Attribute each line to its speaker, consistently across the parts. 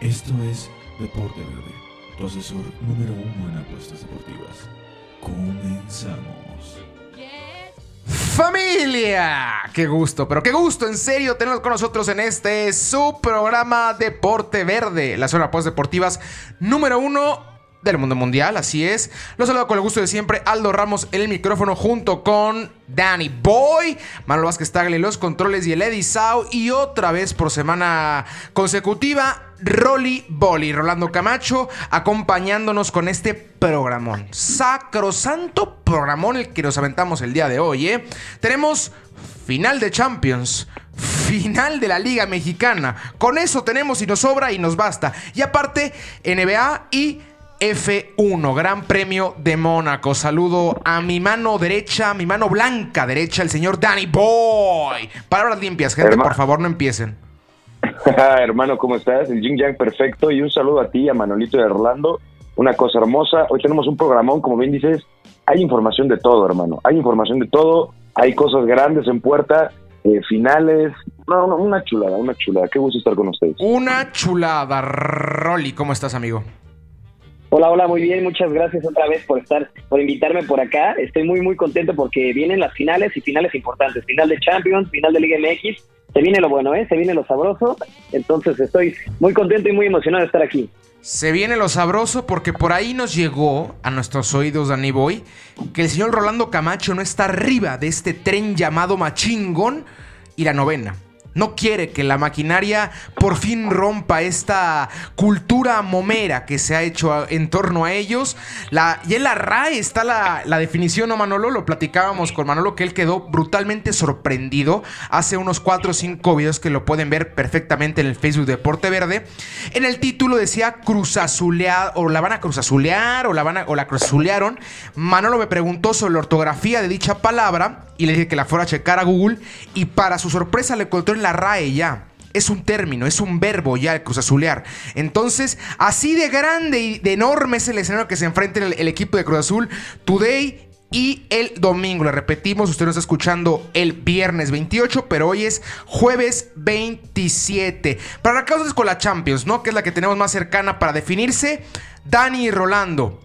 Speaker 1: Esto es Deporte Verde, tu asesor número uno en apuestas deportivas. Comenzamos.
Speaker 2: Familia, qué gusto, pero qué gusto, en serio, tenerlos con nosotros en este su programa Deporte Verde, las zona de deportivas número uno del mundo mundial, así es. Los saludo con el gusto de siempre, Aldo Ramos en el micrófono junto con Danny Boy, Manuel Vázquez Tagle los controles y el Eddie Sau y otra vez por semana consecutiva, Rolly Bolly, Rolando Camacho, acompañándonos con este programón. Sacrosanto programón el que nos aventamos el día de hoy, ¿eh? Tenemos final de Champions, final de la Liga Mexicana. Con eso tenemos y nos sobra y nos basta. Y aparte, NBA y F1, Gran Premio de Mónaco. Saludo a mi mano derecha, mi mano blanca derecha, el señor Danny Boy. Palabras limpias, gente, por favor, no empiecen.
Speaker 3: Hermano, ¿cómo estás? El Jing Yang perfecto. Y un saludo a ti, a Manolito de Orlando. Una cosa hermosa. Hoy tenemos un programón, como bien dices. Hay información de todo, hermano. Hay información de todo. Hay cosas grandes en puerta. Eh, finales. No, no, una chulada, una chulada. Qué gusto estar con ustedes.
Speaker 2: Una chulada. Rolly, ¿cómo estás, amigo?
Speaker 4: Hola, hola, muy bien, muchas gracias otra vez por estar, por invitarme por acá. Estoy muy, muy contento porque vienen las finales y finales importantes. Final de Champions, final de Liga MX. Se viene lo bueno, ¿eh? Se viene lo sabroso. Entonces estoy muy contento y muy emocionado de estar aquí.
Speaker 2: Se viene lo sabroso porque por ahí nos llegó a nuestros oídos, Danny Boy, que el señor Rolando Camacho no está arriba de este tren llamado Machingón y la novena no quiere que la maquinaria por fin rompa esta cultura momera que se ha hecho en torno a ellos. Y en la RAE está la, definición, ¿no, Manolo? Lo platicábamos con Manolo, que él quedó brutalmente sorprendido hace unos 4 o 5 videos que lo pueden ver perfectamente en el Facebook de Deporte Verde. En el título decía cruzazulear, o la van a cruzazulear, o la, van o la cruzazulearon. Manolo me preguntó sobre la ortografía de dicha palabra y le dije que la fuera a checar a Google y para su sorpresa le encontró en la RAE ya. Es un término, es un verbo ya el cruzazulear. Entonces, así de grande y de enorme es el escenario que se enfrenta el, el equipo de Cruz Azul today y el domingo. Le repetimos, usted nos está escuchando el viernes 28, pero hoy es jueves 27. Para acá con la Champions, ¿no? Que es la que tenemos más cercana para definirse. Dani y Rolando.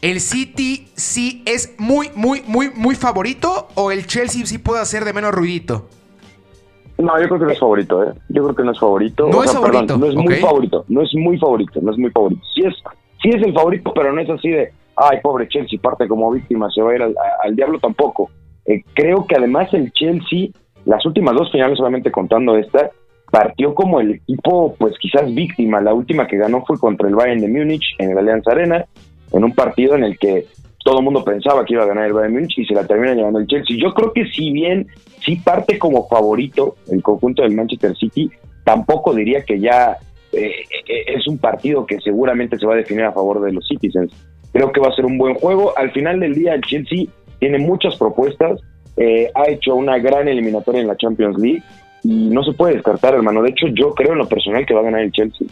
Speaker 2: ¿El City sí es muy, muy, muy, muy favorito o el Chelsea sí puede hacer de menos ruidito?
Speaker 3: No, yo creo que no es favorito, ¿eh? Yo creo que no es favorito.
Speaker 2: No es favorito.
Speaker 3: no es muy favorito, no es muy favorito, no es muy favorito. Sí es, sí es el favorito, pero no es así de, ay, pobre Chelsea, parte como víctima, se va a ir al, diablo tampoco. Eh, creo que además el Chelsea, las últimas dos finales, solamente contando esta, partió como el equipo, pues quizás víctima. La última que ganó fue contra el Bayern de Múnich en el Allianz Arena en un partido en el que todo el mundo pensaba que iba a ganar el Bayern y se la termina llevando el Chelsea. Yo creo que si bien sí parte como favorito el conjunto del Manchester City, tampoco diría que ya eh, eh, es un partido que seguramente se va a definir a favor de los Citizens. Creo que va a ser un buen juego. Al final del día el Chelsea tiene muchas propuestas, eh, ha hecho una gran eliminatoria en la Champions League y no se puede descartar, hermano. De hecho, yo creo en lo personal que va a ganar el Chelsea.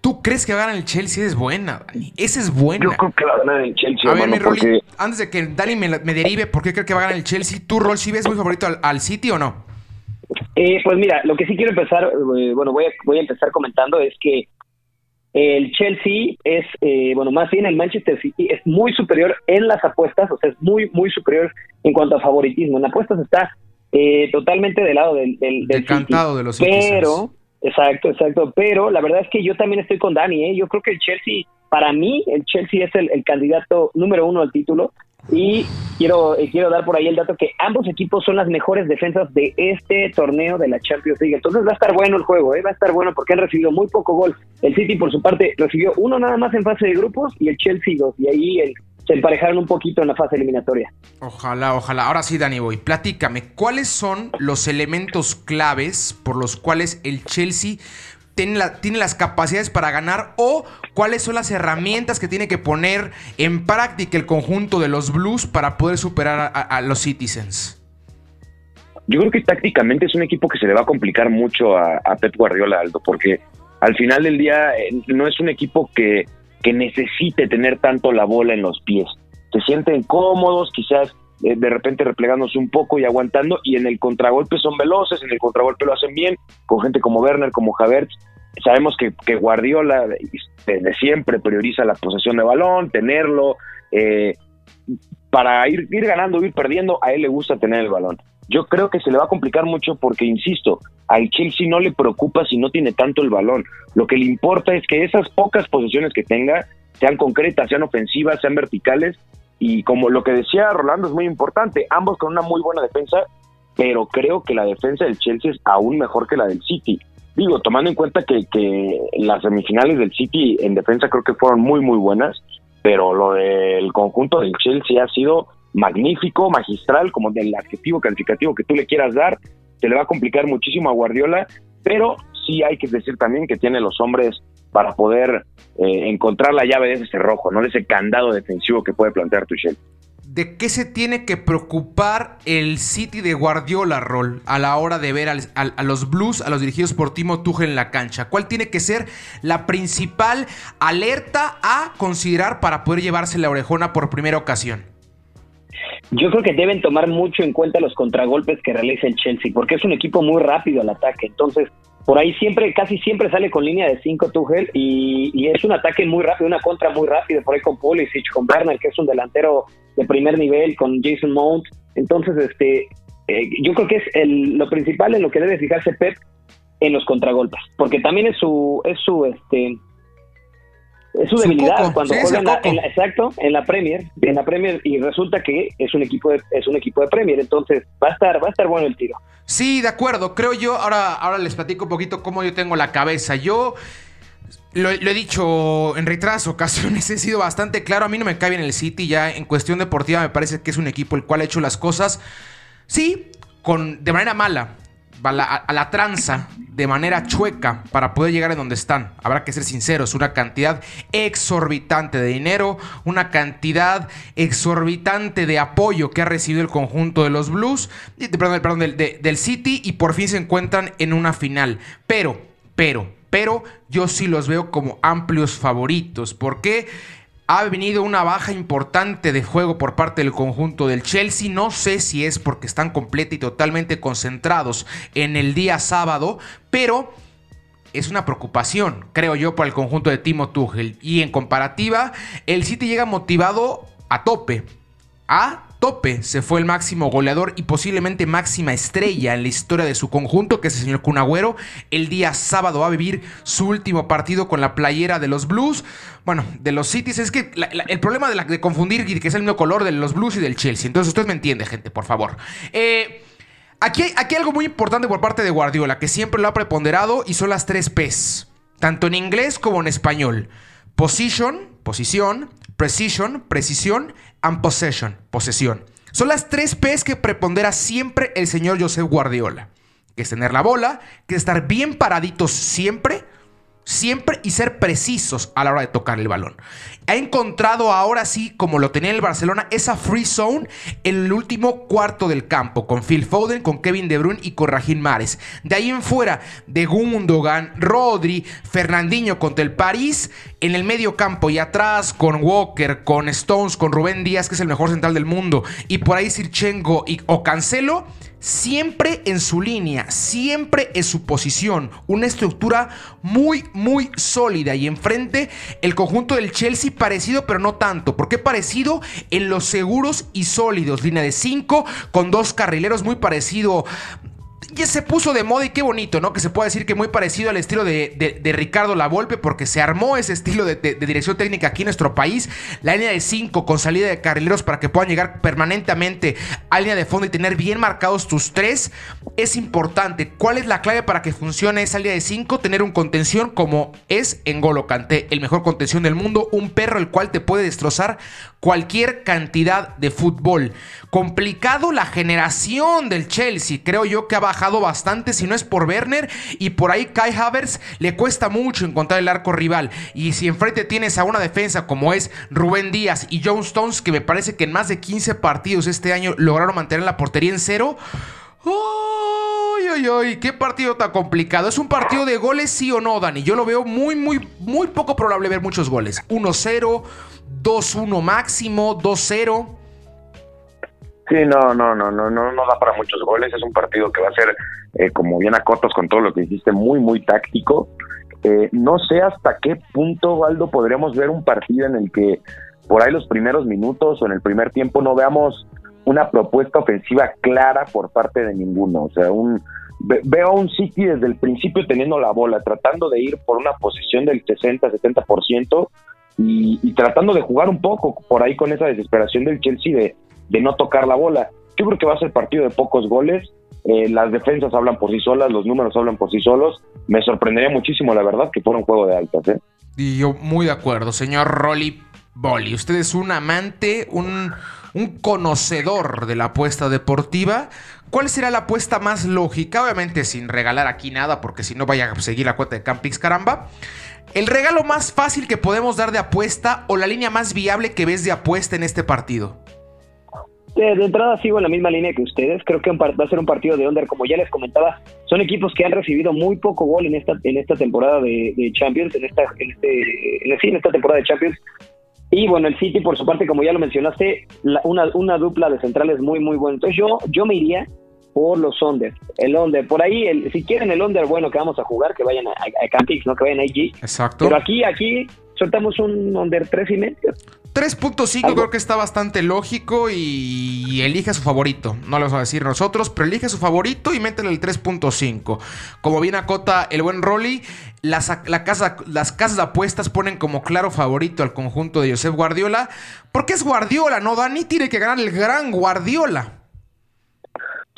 Speaker 2: ¿Tú crees que va a ganar el Chelsea? Es buena, Dani. Esa es buena.
Speaker 3: Yo creo que va a ganar el Chelsea.
Speaker 2: A ver, mi Rolly, antes de que Dani me, derive, ¿por qué creo que va a ganar el Chelsea? ¿Tú, Roll, si ves muy favorito al, City o no?
Speaker 4: Eh, pues mira, lo que sí quiero empezar, eh, bueno, voy a, voy a empezar comentando es que el Chelsea es, eh, bueno, más bien el Manchester City es muy superior en las apuestas, o sea, es muy, muy superior en cuanto a favoritismo. En apuestas está totalmente del lado del, del, del
Speaker 2: City, de los
Speaker 4: Pero, Exacto, exacto. Pero la verdad es que yo también estoy con Dani. ¿eh? Yo creo que el Chelsea, para mí, el Chelsea es el, candidato número uno al título. Y quiero, eh, quiero dar por ahí el dato que ambos equipos son las mejores defensas de este torneo de la Champions League. Entonces va a estar bueno el juego, ¿eh? va a estar bueno porque han recibido muy poco gol. El City, por su parte, recibió uno nada más en fase de grupos y el Chelsea dos. Y ahí el se emparejaron un poquito en la fase eliminatoria.
Speaker 2: Ojalá, ojalá. Ahora sí, Dani Boy, platícame, ¿cuáles son los elementos claves por los cuales el Chelsea tiene, las capacidades para ganar o cuáles son las herramientas que tiene que poner en práctica el conjunto de los Blues para poder superar a, los Citizens?
Speaker 3: Yo creo que tácticamente es un equipo que se le va a complicar mucho a, a Pep Guardiola, Aldo, porque al final del día eh, no es un equipo que que necesite tener tanto la bola en los pies. Se sienten cómodos, quizás eh, de repente replegándose un poco y aguantando, y en el contragolpe son veloces, en el contragolpe lo hacen bien, con gente como Werner, como Havertz, sabemos que, que Guardiola desde siempre prioriza la posesión de balón, tenerlo, eh, para ir, ir ganando, ir perdiendo, a él le gusta tener el balón. Yo creo que se le va a complicar mucho porque, insisto, al Chelsea no le preocupa si no tiene tanto el balón. Lo que le importa es que esas pocas posesiones que tenga sean concretas, sean ofensivas, sean verticales. Y como lo que decía Rolando es muy importante, ambos con una muy buena defensa, pero creo que la defensa del Chelsea es aún mejor que la del City. Digo, tomando en cuenta que las semifinales del City en defensa creo que fueron muy, muy buenas, pero lo del conjunto del Chelsea ha sido magnífico, magistral, como del adjetivo calificativo que tú le quieras dar, se le va a complicar muchísimo a Guardiola, pero sí hay que decir también que tiene los hombres para poder eh, encontrar la llave de ese cerrojo, ¿no? De ese candado defensivo que puede plantear Tuchel.
Speaker 2: ¿De qué se tiene que preocupar el City de Guardiola, Rol, a la hora de ver a los Blues, a los dirigidos por Timo Tuchel en la cancha? ¿Cuál tiene que ser la principal alerta a considerar para poder llevarse la orejona por primera ocasión?
Speaker 4: Yo creo que deben tomar mucho en cuenta los contragolpes que realiza el Chelsea, porque es un equipo muy rápido al ataque. Entonces, por ahí siempre, casi siempre sale con línea de 5 Tuchel y, es un ataque muy rápido, una contra muy rápida, por ahí con Pulisic, con Bernal, que es un delantero de primer nivel, con Jason Mount. Entonces, este, eh, yo creo que es el, lo principal en lo que debe fijarse Pep en los contragolpes, porque también es su, es su, este, es su debilidad cuando juega en la, exacto en la Premier en la Premier y resulta que es un equipo de, es un equipo de Premier entonces va a estar va a estar bueno el tiro
Speaker 2: sí de acuerdo creo yo ahora ahora les platico un poquito cómo yo tengo la cabeza yo lo, he dicho en reiteradas ocasiones, he sido bastante claro. A mí no me cae bien el City. Ya en cuestión deportiva me parece que es un equipo el cual ha hecho las cosas, sí, con, de manera mala a la, tranza de manera chueca para poder llegar a donde están. Habrá que ser sinceros, una cantidad exorbitante de dinero, una cantidad exorbitante de apoyo que ha recibido el conjunto de los Blues, perdón, perdón del, del City y por fin se encuentran en una final. Pero, pero, pero yo sí los veo como amplios favoritos. porque ha venido una baja importante de juego por parte del conjunto del Chelsea. No sé si es porque están completa y totalmente concentrados en el día sábado, pero es una preocupación, creo yo, para el conjunto de Timo Tuchel. Y en comparativa, el City llega motivado a tope. A tope se fue el máximo goleador y posiblemente máxima estrella en la historia de su conjunto, que es el señor Cunagüero. El día sábado va a vivir su último partido con la playera de los Blues. Bueno, de los Cities. Es que el problema de, la, confundir que es el mismo color de los Blues y del Chelsea. Entonces usted me entiende, gente, por favor. Eh, aquí, aquí hay algo muy importante por parte de Guardiola, que siempre lo ha preponderado y son las tres P's. Tanto en inglés como en español. Position, posición, precision, precisión, and possession, posesión. Son las tres P's que prepondera siempre el señor Josep Guardiola. Que es tener la bola, que es estar bien paraditos siempre, siempre y ser precisos a la hora de tocar el balón. Ha encontrado ahora sí, como lo tenía en el Barcelona, esa free zone en el último cuarto del campo, con Phil Foden, con Kevin De Bruyne y con Rajín Mares. De ahí en fuera, de Gundogan, Rodri, Fernandinho contra el París, en el medio campo y atrás con Walker, con Stones, con Rubén Díaz, que es el mejor central del mundo, y por ahí Sirchengo y, o Cancelo siempre en su línea, siempre en su posición, una estructura muy, muy sólida. Y enfrente el conjunto del Chelsea parecido, pero no tanto. ¿Por qué parecido? En los seguros y sólidos. Línea de 5 con dos carrileros muy parecido ya se puso de moda y qué bonito, ¿no? Que se puede decir que muy parecido al estilo de, de, Ricardo Lavolpe, porque se armó ese estilo de, dirección técnica aquí en nuestro país. La línea de 5 con salida de carrileros para que puedan llegar permanentemente a línea de fondo y tener bien marcados tus tres es importante. ¿Cuál es la clave para que funcione esa línea de 5? Tener un contención como es en Golo Canté, el mejor contención del mundo, un perro el cual te puede destrozar cualquier cantidad de fútbol. Complicado la generación del Chelsea, creo yo que ha bajado bastante, si no es por Werner y por ahí Kai Havertz le cuesta mucho encontrar el arco rival. Y si enfrente tienes a una defensa como es Rubén Díaz y John Stones, que me parece que en más de 15 partidos este año lograron mantener la portería en cero. ¡Uy, uy! ¿Qué partido tan complicado? ¿Es un partido de goles, sí o no, Dani? Yo lo veo muy, muy, muy poco probable ver muchos goles. 1-0, 2-1 máximo, 2-0.
Speaker 3: Sí, no, no, no, no, no, no da para muchos goles. Es un partido que va a ser, eh, como bien a cortos con todo lo que hiciste, muy, muy táctico. Eh, no sé hasta qué punto, Waldo, podríamos ver un partido en el que por ahí los primeros minutos o en el primer tiempo no veamos una propuesta ofensiva clara por parte de ninguno. O sea, un veo a un City desde el principio teniendo la bola, tratando de ir por una posición del 60-70% y, y tratando de jugar un poco por ahí con esa desesperación del Chelsea de, de no tocar la bola. Yo creo que va a ser partido de pocos goles. Eh, las defensas hablan por sí solas, los números hablan por sí solos. Me sorprendería muchísimo, la verdad, que fuera un juego de altas. ¿eh?
Speaker 2: Y yo muy de acuerdo, señor Rolly Bolly. Usted es un amante, un, un conocedor de la apuesta deportiva. ¿Cuál será la apuesta más lógica? Obviamente sin regalar aquí nada, porque si no vaya a seguir la cuenta de Campix, caramba. ¿El regalo más fácil que podemos dar de apuesta o la línea más viable que ves de apuesta en este partido?
Speaker 4: De, de entrada sigo en la misma línea que ustedes. Creo que va a ser un partido de under, como ya les comentaba. Son equipos que han recibido muy poco gol en esta en esta temporada de, de Champions, en esta en este en, sí, en esta temporada de Champions. Y bueno, el City por su parte, como ya lo mencionaste, la- una, una dupla de centrales muy muy buena. Entonces yo yo me iría por los under, el under. Por ahí, el, si quieren el under, bueno, que vamos a jugar, que vayan a, a, a Campix, no que vayan a IG.
Speaker 2: Exacto.
Speaker 4: Pero aquí aquí soltamos un under tres y medio.
Speaker 2: 3.5
Speaker 4: Algo.
Speaker 2: creo que está bastante lógico y elige a su favorito. No lo vamos a decir nosotros, pero elige a su favorito y métele el 3.5. Como bien acota el buen Rolly, las, la casa, las casas de apuestas ponen como claro favorito al conjunto de Josep Guardiola. Porque es Guardiola, ¿no, Dani? Tiene que ganar el gran Guardiola.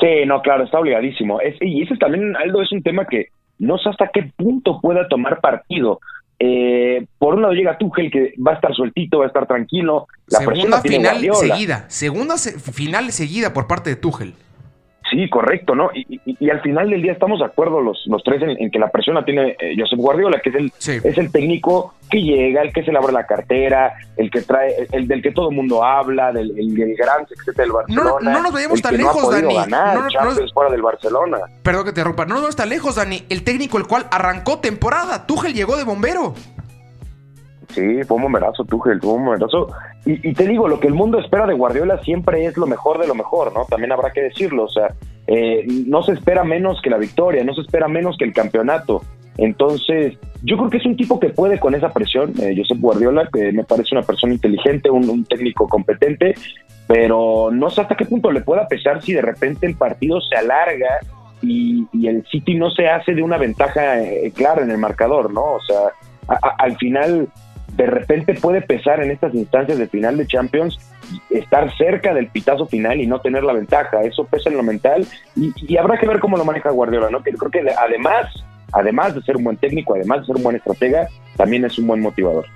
Speaker 3: Sí, no, claro, está obligadísimo. Es, y eso también, Aldo, es un tema que no sé hasta qué punto pueda tomar partido. Eh, por un lado llega Tuchel, que va a estar sueltito, va a estar tranquilo. La
Speaker 2: Segunda final seguida. Segunda se- final seguida por parte de Tuchel.
Speaker 3: Sí, correcto, ¿no? Y, y- y al final del día estamos de acuerdo los, los tres en, en que la presión la tiene eh, Josep Guardiola, que es el,
Speaker 2: Sí.
Speaker 3: es el técnico que llega, el que se le abre la cartera, el que trae, el, el del que todo el mundo habla, del el, del gran secreto del Barcelona.
Speaker 2: no nos vayamos
Speaker 3: el
Speaker 2: tan lejos,
Speaker 3: no
Speaker 2: Dani.
Speaker 3: ganar
Speaker 2: No, no, no-
Speaker 3: fuera del Barcelona.
Speaker 2: Perdón que te rompa. No nos está lejos, Dani. El técnico el cual arrancó temporada. Tuchel llegó de bombero.
Speaker 3: Sí, fue un bomberazo, Tuchel, fue un bomberazo. Y, te digo, lo que el mundo espera de Guardiola siempre es lo mejor de lo mejor, ¿no? También habrá que decirlo, o sea, eh, no se espera menos que la victoria, no se espera menos que el campeonato. Entonces, yo creo que es un tipo que puede con esa presión, eh, Josep Guardiola, que me parece una persona inteligente, un, técnico competente, pero no sé hasta qué punto le pueda pesar si de repente el partido se alarga y, el City no se hace de una ventaja eh, clara en el marcador, ¿no? O sea, al final de repente puede pesar en estas instancias de final de Champions estar cerca del pitazo final y no tener la ventaja. Eso pesa en lo mental y, habrá que ver cómo lo maneja Guardiola, ¿no? Que creo que además, además de ser un buen técnico, además de ser un buen estratega, también es un buen motivador.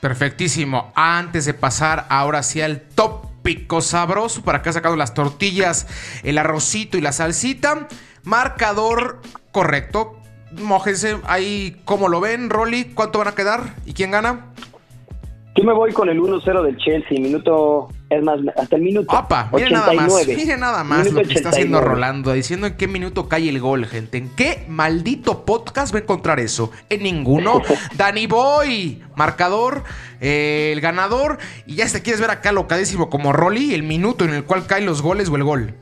Speaker 2: Perfectísimo. Antes de pasar ahora sí al tópico sabroso, para acá sacado las tortillas, el arrocito y la salsita. Marcador correcto. Mójense ahí, ¿cómo lo ven, Rolly? ¿Cuánto van a quedar? ¿Y quién gana?
Speaker 4: Yo me voy con el 1-0 del Chelsea, minuto, es más, hasta el minuto
Speaker 2: Opa, miren nada más,
Speaker 4: 89.
Speaker 2: miren nada más
Speaker 4: Minuto
Speaker 2: lo que está haciendo
Speaker 4: 89.
Speaker 2: Rolando, diciendo en qué minuto cae el gol, gente. ¿En qué maldito podcast va a encontrar eso? En ninguno. Danny Boy, marcador, eh, el ganador. Y ya se quieres ver acá locadísimo como Rolly, el minuto en el cual caen los goles o el gol.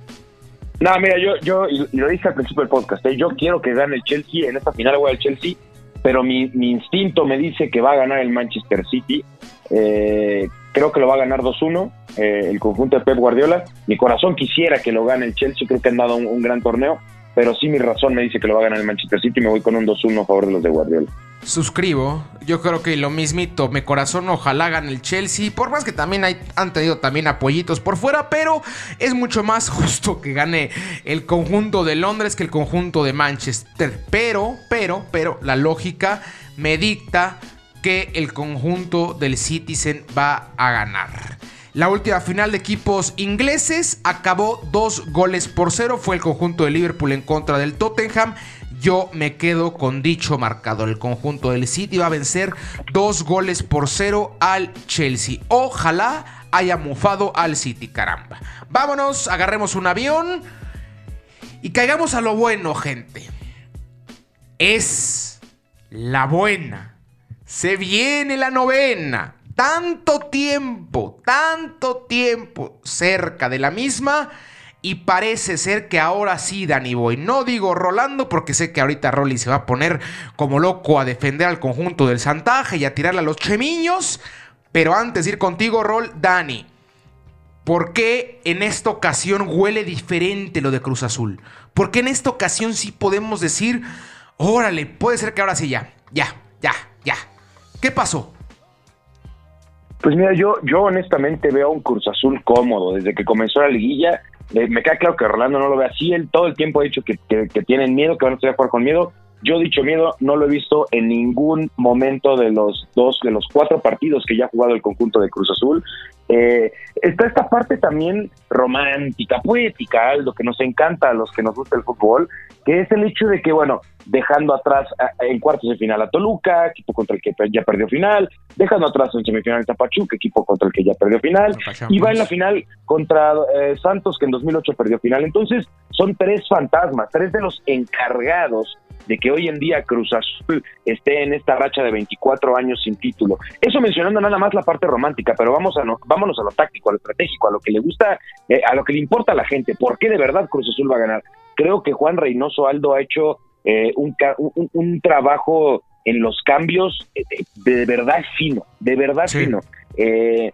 Speaker 3: No, mira, yo, yo y lo dije al principio del podcast, ¿eh? yo quiero que gane el Chelsea, en esta final voy al Chelsea, pero mi, mi instinto me dice que va a ganar el Manchester City. Eh, creo que lo va a ganar 2-1 eh, el conjunto de Pep Guardiola. Mi corazón quisiera que lo gane el Chelsea, creo que han dado un, un gran torneo, pero sí mi razón me dice que lo va a ganar el Manchester City y me voy con un 2-1 a favor de los de Guardiola.
Speaker 2: Suscribo. Yo creo que lo mismito. Mi corazón ojalá hagan el Chelsea. Por más que también hay, han tenido también apoyitos por fuera. Pero es mucho más justo que gane el conjunto de Londres que el conjunto de Manchester. Pero, pero, pero, la lógica me dicta que el conjunto del Citizen va a ganar. La última final de equipos ingleses acabó dos goles por cero. Fue el conjunto de Liverpool en contra del Tottenham. Yo me quedo con dicho marcador. El conjunto del City va a vencer dos goles por cero al Chelsea. Ojalá haya mufado al City, caramba. Vámonos, agarremos un avión y caigamos a lo bueno, gente. Es la buena. Se viene la novena. Tanto tiempo, tanto tiempo cerca de la misma. Y parece ser que ahora sí, Danny Boy. No digo Rolando porque sé que ahorita Rolly se va a poner como loco a defender al conjunto del Santaje y a tirarle a los chemiños. Pero antes de ir contigo, Rol, Dani. ¿Por qué en esta ocasión huele diferente lo de Cruz Azul? ¿Por qué en esta ocasión sí podemos decir, órale, puede ser que ahora sí ya, ya, ya, ya? ¿Qué pasó?
Speaker 3: Pues mira, yo, yo honestamente veo un Cruz Azul cómodo desde que comenzó la liguilla. Eh, me queda claro que Rolando no lo ve así. Él todo el tiempo ha dicho que, que, tienen miedo, que van a estar a jugar con miedo. Yo dicho miedo no lo he visto en ningún momento de los dos, de los cuatro partidos que ya ha jugado el conjunto de Cruz Azul. Eh, está esta parte también romántica, poética, algo que nos encanta a los que nos gusta el fútbol, que es el hecho de que, bueno, dejando atrás en cuartos de final a Toluca, equipo contra el que ya perdió final, dejando atrás en semifinal a Pachuca, equipo contra el que ya perdió final, y va en la final contra eh, Santos, que en 2008 perdió final. Entonces, son tres fantasmas, tres de los encargados de que hoy en día Cruz Azul esté en esta racha de 24 años sin título. Eso mencionando nada más la parte romántica, pero vamos a no, vámonos a lo táctico, a lo estratégico, a lo que le gusta, eh, a lo que le importa a la gente. ¿Por qué de verdad Cruz Azul va a ganar? Creo que Juan Reynoso Aldo ha hecho eh, un, un, trabajo en los cambios eh, de, verdad fino, de verdad fino. Eh,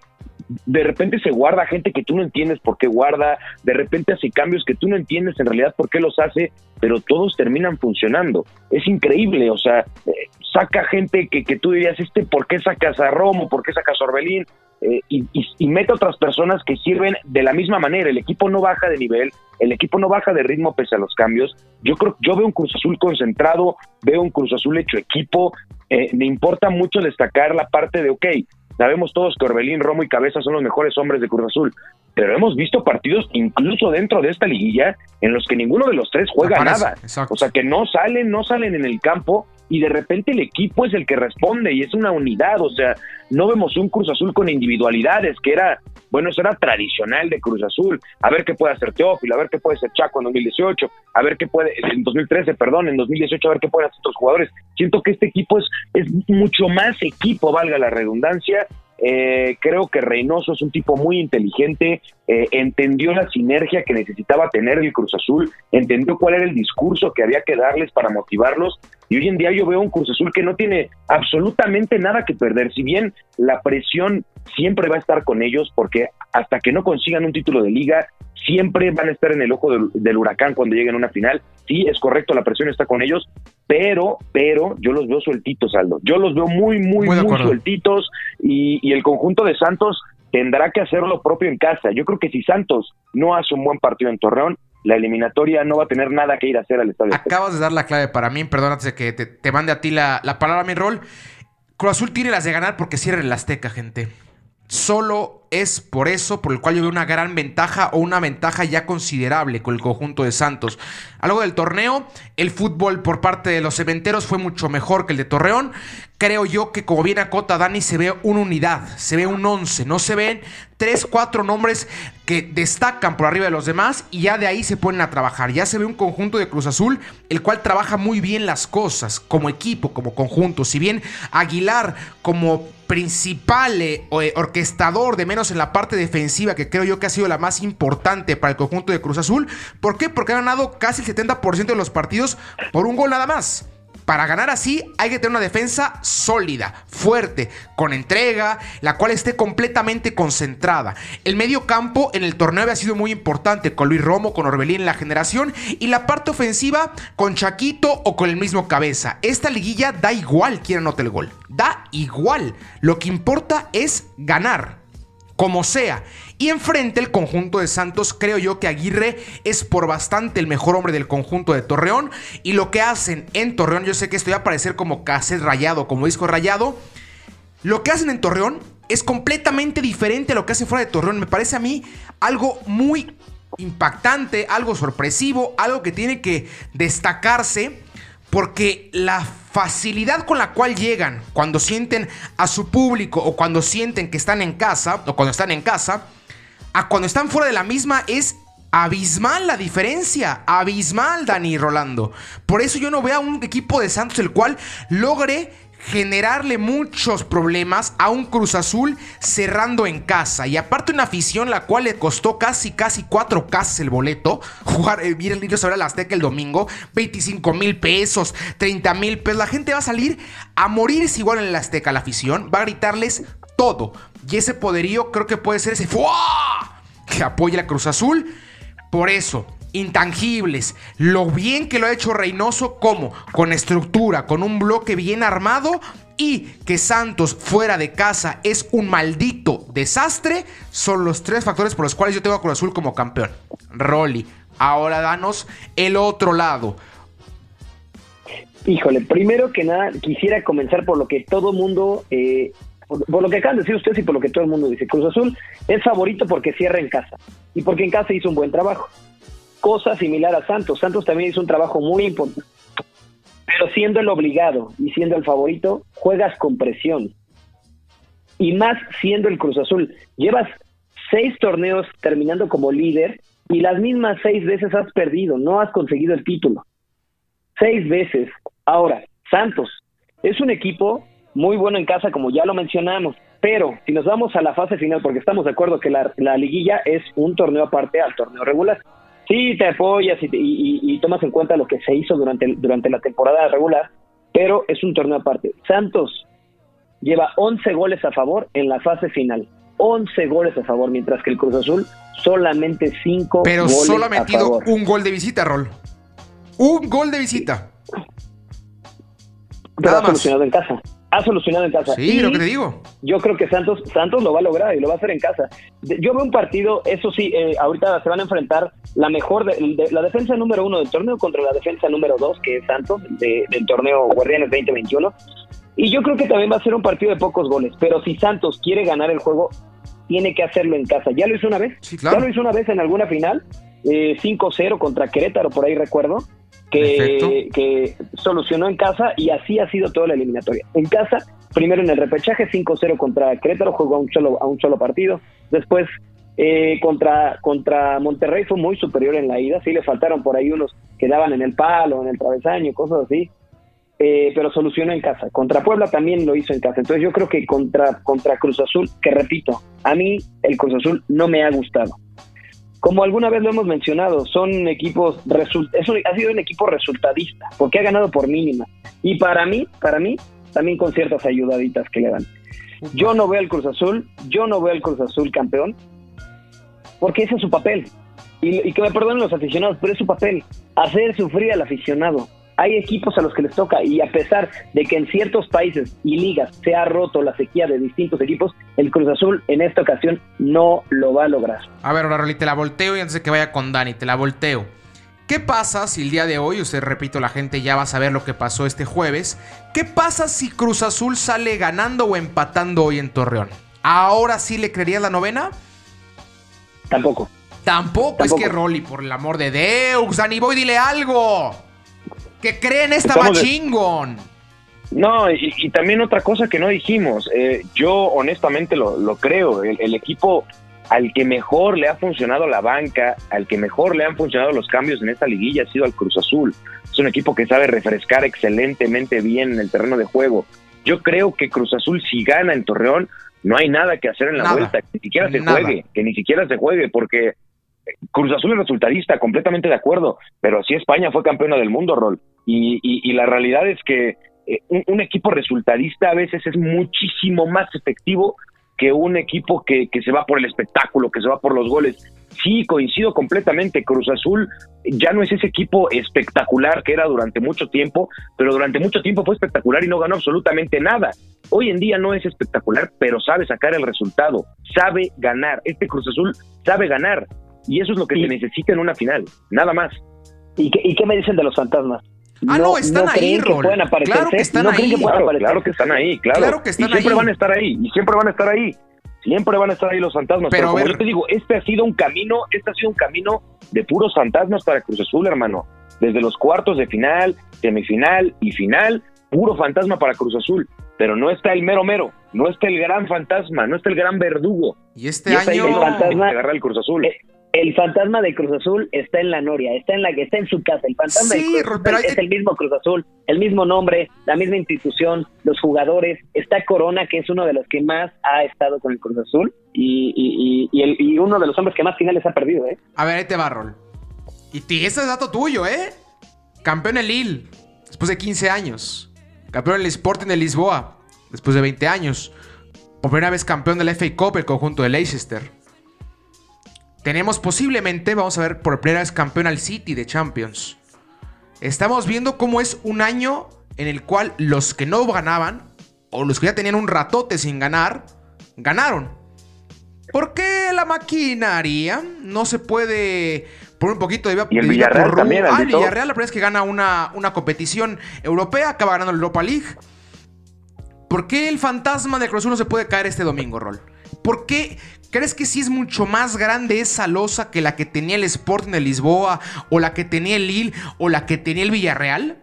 Speaker 3: de repente se guarda gente que tú no entiendes por qué guarda, de repente hace cambios que tú no entiendes en realidad por qué los hace, pero todos terminan funcionando. Es increíble, o sea, eh, saca gente que, que tú dirías, este, ¿por qué sacas a Romo? ¿Por qué sacas a Orbelín? Eh, y, y, mete otras personas que sirven de la misma manera. El equipo no baja de nivel, el equipo no baja de ritmo pese a los cambios. Yo creo, yo veo un Cruz Azul concentrado, veo un Cruz Azul hecho equipo. Eh, me importa mucho destacar la parte de, ok, Sabemos todos que Orbelín, Romo y Cabeza son los mejores hombres de Cruz Azul, pero hemos visto partidos incluso dentro de esta liguilla en los que ninguno de los tres juega nada. O sea, que no salen, no salen en el campo y de repente el equipo es el que responde y es una unidad, o sea, no vemos un Cruz Azul con individualidades, que era, bueno, eso era tradicional de Cruz Azul, a ver qué puede hacer Teófilo, a ver qué puede hacer Chaco en 2018, a ver qué puede, en 2013, perdón, en 2018, a ver qué pueden hacer otros jugadores. Siento que este equipo es, es mucho más equipo, valga la redundancia, eh, creo que Reynoso es un tipo muy inteligente, eh, entendió la sinergia que necesitaba tener el Cruz Azul, entendió cuál era el discurso que había que darles para motivarlos y hoy en día yo veo un Cruz Azul que no tiene absolutamente nada que perder, si bien la presión siempre va a estar con ellos porque hasta que no consigan un título de liga siempre van a estar en el ojo del, huracán cuando lleguen a una final. Sí, es correcto, la presión está con ellos, pero, pero yo los veo sueltitos, Aldo. Yo los veo muy, muy, muy, sueltitos y, y el conjunto de Santos tendrá que hacer lo propio en casa. Yo creo que si Santos no hace un buen partido en Torreón, la eliminatoria no va a tener nada que ir a hacer al estadio.
Speaker 2: Acabas de dar la clave para mí, perdón, antes de que te, mande a ti la, la palabra, mi rol. Cruz Azul tiene las de ganar porque cierra el Azteca, gente. Solo es por eso por el cual yo veo una gran ventaja o una ventaja ya considerable con el conjunto de Santos. Algo del torneo, el fútbol por parte de los cementeros fue mucho mejor que el de Torreón. Creo yo que como bien acota Dani se ve una unidad, se ve un once, no se ven tres, cuatro nombres que destacan por arriba de los demás y ya de ahí se ponen a trabajar. Ya se ve un conjunto de Cruz Azul el cual trabaja muy bien las cosas como equipo, como conjunto. Si bien Aguilar como principal eh, eh, orquestador de menos en la parte defensiva, que creo yo que ha sido la más importante para el conjunto de Cruz Azul. ¿Por qué? Porque ha ganado casi el 70% de los partidos por un gol nada más. Para ganar así hay que tener una defensa sólida, fuerte, con entrega, la cual esté completamente concentrada. El medio campo en el torneo había sido muy importante con Luis Romo, con Orbelín en la generación y la parte ofensiva con Chaquito o con el mismo cabeza. Esta liguilla da igual quién anote el gol, da igual. Lo que importa es ganar como sea. Y enfrente el conjunto de Santos, creo yo que Aguirre es por bastante el mejor hombre del conjunto de Torreón. Y lo que hacen en Torreón, yo sé que esto va a parecer como cassette rayado, como disco rayado. Lo que hacen en Torreón es completamente diferente a lo que hacen fuera de Torreón. Me parece a mí algo muy impactante, algo sorpresivo, algo que tiene que destacarse. Porque la facilidad con la cual llegan cuando sienten a su público o cuando sienten que están en casa o cuando están en casa, a cuando están fuera de la misma es abismal la diferencia, abismal Dani Rolando. Por eso yo no veo a un equipo de Santos el cual logre generarle muchos problemas a un Cruz Azul cerrando en casa. Y aparte una afición la cual le costó casi, casi cuatro casas el boleto. Jugar, eh, ir el niño sobre la Azteca el domingo. 25 mil pesos, 30 mil pesos. La gente va a salir a morirse igual en el Azteca. La afición va a gritarles todo. Y ese poderío creo que puede ser ese ¡Fua! que apoya a Cruz Azul. Por eso, intangibles. Lo bien que lo ha hecho Reynoso, como con estructura, con un bloque bien armado y que Santos fuera de casa es un maldito desastre, son los tres factores por los cuales yo tengo a Cruz Azul como campeón. Rolly, ahora danos el otro lado.
Speaker 4: Híjole, primero que nada quisiera comenzar por lo que todo mundo, eh, por, por lo que acaban de decir ustedes y por lo que todo el mundo dice. Cruz Azul es favorito porque cierra en casa y porque en casa hizo un buen trabajo cosa similar a Santos. Santos también hizo un trabajo muy importante. Pero siendo el obligado y siendo el favorito, juegas con presión. Y más siendo el Cruz Azul. Llevas seis torneos terminando como líder y las mismas seis veces has perdido, no has conseguido el título. Seis veces. Ahora, Santos es un equipo muy bueno en casa, como ya lo mencionamos, pero si nos vamos a la fase final, porque estamos de acuerdo que la, la liguilla es un torneo aparte al torneo regular, sí te apoyas y, tomas en cuenta lo que se hizo durante, durante la temporada regular, pero es un torneo aparte. Santos lleva 11 goles a favor en la fase final. 11 goles a favor, mientras que el Cruz Azul solamente 5
Speaker 2: Pero
Speaker 4: goles
Speaker 2: solo ha metido un gol de visita, Rol. Un gol de visita.
Speaker 4: Pero ha solucionado en casa ha solucionado en casa.
Speaker 2: Sí, lo que te digo.
Speaker 4: Yo creo que Santos Santos lo va a lograr y lo va a hacer en casa. Yo veo un partido, eso sí, eh, ahorita se van a enfrentar la mejor, de, la defensa número uno del torneo contra la defensa número dos, que es Santos, del torneo Guardianes 2021. Y yo creo que también va a ser un partido de pocos goles. Pero si Santos quiere ganar el juego, tiene que hacerlo en casa. Ya lo hizo una vez. Sí, claro. Ya lo hizo una vez en alguna final. Eh, 5-0 contra Querétaro, por ahí recuerdo que, solucionó en casa y así ha sido toda la eliminatoria. En casa, primero en el repechaje 5-0 contra Querétaro, jugó a un solo, a un solo partido. Después eh, contra, contra Monterrey fue muy superior en la ida, sí le faltaron por ahí unos que daban en el palo, en el travesaño, cosas así. Eh, pero solucionó en casa. Contra Puebla también lo hizo en casa. Entonces yo creo que contra, contra Cruz Azul, que repito, a mí el Cruz Azul no me ha gustado como alguna vez lo hemos mencionado, son equipos, eso ha sido un equipo resultadista, porque ha ganado por mínima. Y para mí, para mí, también con ciertas ayudaditas que le dan. Yo no veo al Cruz Azul, yo no veo al Cruz Azul campeón, porque ese es su papel. Y, y que me perdonen los aficionados, pero es su papel, hacer sufrir al aficionado hay equipos a los que les toca y a pesar de que en ciertos países y ligas se ha roto la sequía de distintos equipos, el Cruz Azul en esta ocasión no lo va a lograr.
Speaker 2: A ver, Roli, te la volteo y antes de que vaya con Dani, te la volteo. ¿Qué pasa si el día de hoy, usted repito, la gente ya va a saber lo que pasó este jueves? ¿Qué pasa si Cruz Azul sale ganando o empatando hoy en Torreón? ¿Ahora sí le creería la novena?
Speaker 4: Tampoco.
Speaker 2: Tampoco, es que Rolly, por el amor de Deus, Dani Boy, dile algo que creen esta chingón.
Speaker 3: No, y, también otra cosa que no dijimos, eh, yo honestamente lo, creo, el, equipo al que mejor le ha funcionado la banca, al que mejor le han funcionado los cambios en esta liguilla ha sido al Cruz Azul. Es un equipo que sabe refrescar excelentemente bien en el terreno de juego. Yo creo que Cruz Azul si gana en Torreón, no hay nada que hacer en la vuelta, que ni siquiera se juegue, que ni siquiera se juegue, porque Cruz Azul es resultadista, completamente de acuerdo, pero si España fue campeona del mundo, Rol. Y, la realidad es que eh, un, equipo resultadista a veces es muchísimo más efectivo que un equipo que se va por el espectáculo, que se va por los goles. Sí, coincido completamente. Cruz Azul ya no es ese equipo espectacular que era durante mucho tiempo, pero durante mucho tiempo fue espectacular y no ganó absolutamente nada. Hoy en día no es espectacular, pero sabe sacar el resultado, sabe ganar. Este Cruz Azul sabe ganar y eso es lo que se necesita en una final, nada más.
Speaker 4: ¿Y qué, ¿Y qué me dicen de los fantasmas?
Speaker 2: Ah, no, están ahí, Rol. Claro que están ahí.
Speaker 3: Claro, que están ahí, claro. que están y siempre van a estar ahí, y siempre van a estar ahí. Siempre van a estar ahí los fantasmas. Pero, como yo te digo, este ha sido un camino, este ha sido un camino de puros fantasmas para Cruz Azul, hermano. Desde los cuartos de final, semifinal y final, puro fantasma para Cruz Azul. Pero no está el mero mero, no está el gran fantasma, no está el gran verdugo.
Speaker 2: Y este año
Speaker 3: el fantasma, agarra el Cruz Azul. Eh,
Speaker 4: el fantasma de Cruz Azul está en la Noria, está en la está en su casa. El fantasma de Cruz Azul es el mismo Cruz Azul, el mismo nombre, la misma institución, los jugadores. Está Corona, que es uno de los que más ha estado con el Cruz Azul y, y, uno de los hombres que más finales ha perdido. ¿eh?
Speaker 2: A ver, ahí te va, Rol. Y ese es dato tuyo, ¿eh? Campeón en Lille, después de 15 años. Campeón en el Sporting de Lisboa, después de 20 años. Por primera vez campeón del FA Cup, el conjunto de Leicester tenemos posiblemente, vamos a ver, por primera vez campeón al City de Champions. Estamos viendo cómo es un año en el cual los que no ganaban, o los que ya tenían un ratote sin ganar, ganaron. ¿Por qué la maquinaria no se puede poner un poquito de...
Speaker 3: Y el Villarreal también.
Speaker 2: Ah, el Villarreal la primera vez que gana una, una competición europea, acaba ganando la Europa League. ¿Por qué el fantasma de Cruz no se puede caer este domingo, Rol? ¿Por qué ¿Crees que sí es mucho más grande esa losa que la que tenía el Sporting de Lisboa, o la que tenía el Lille, o la que tenía el Villarreal?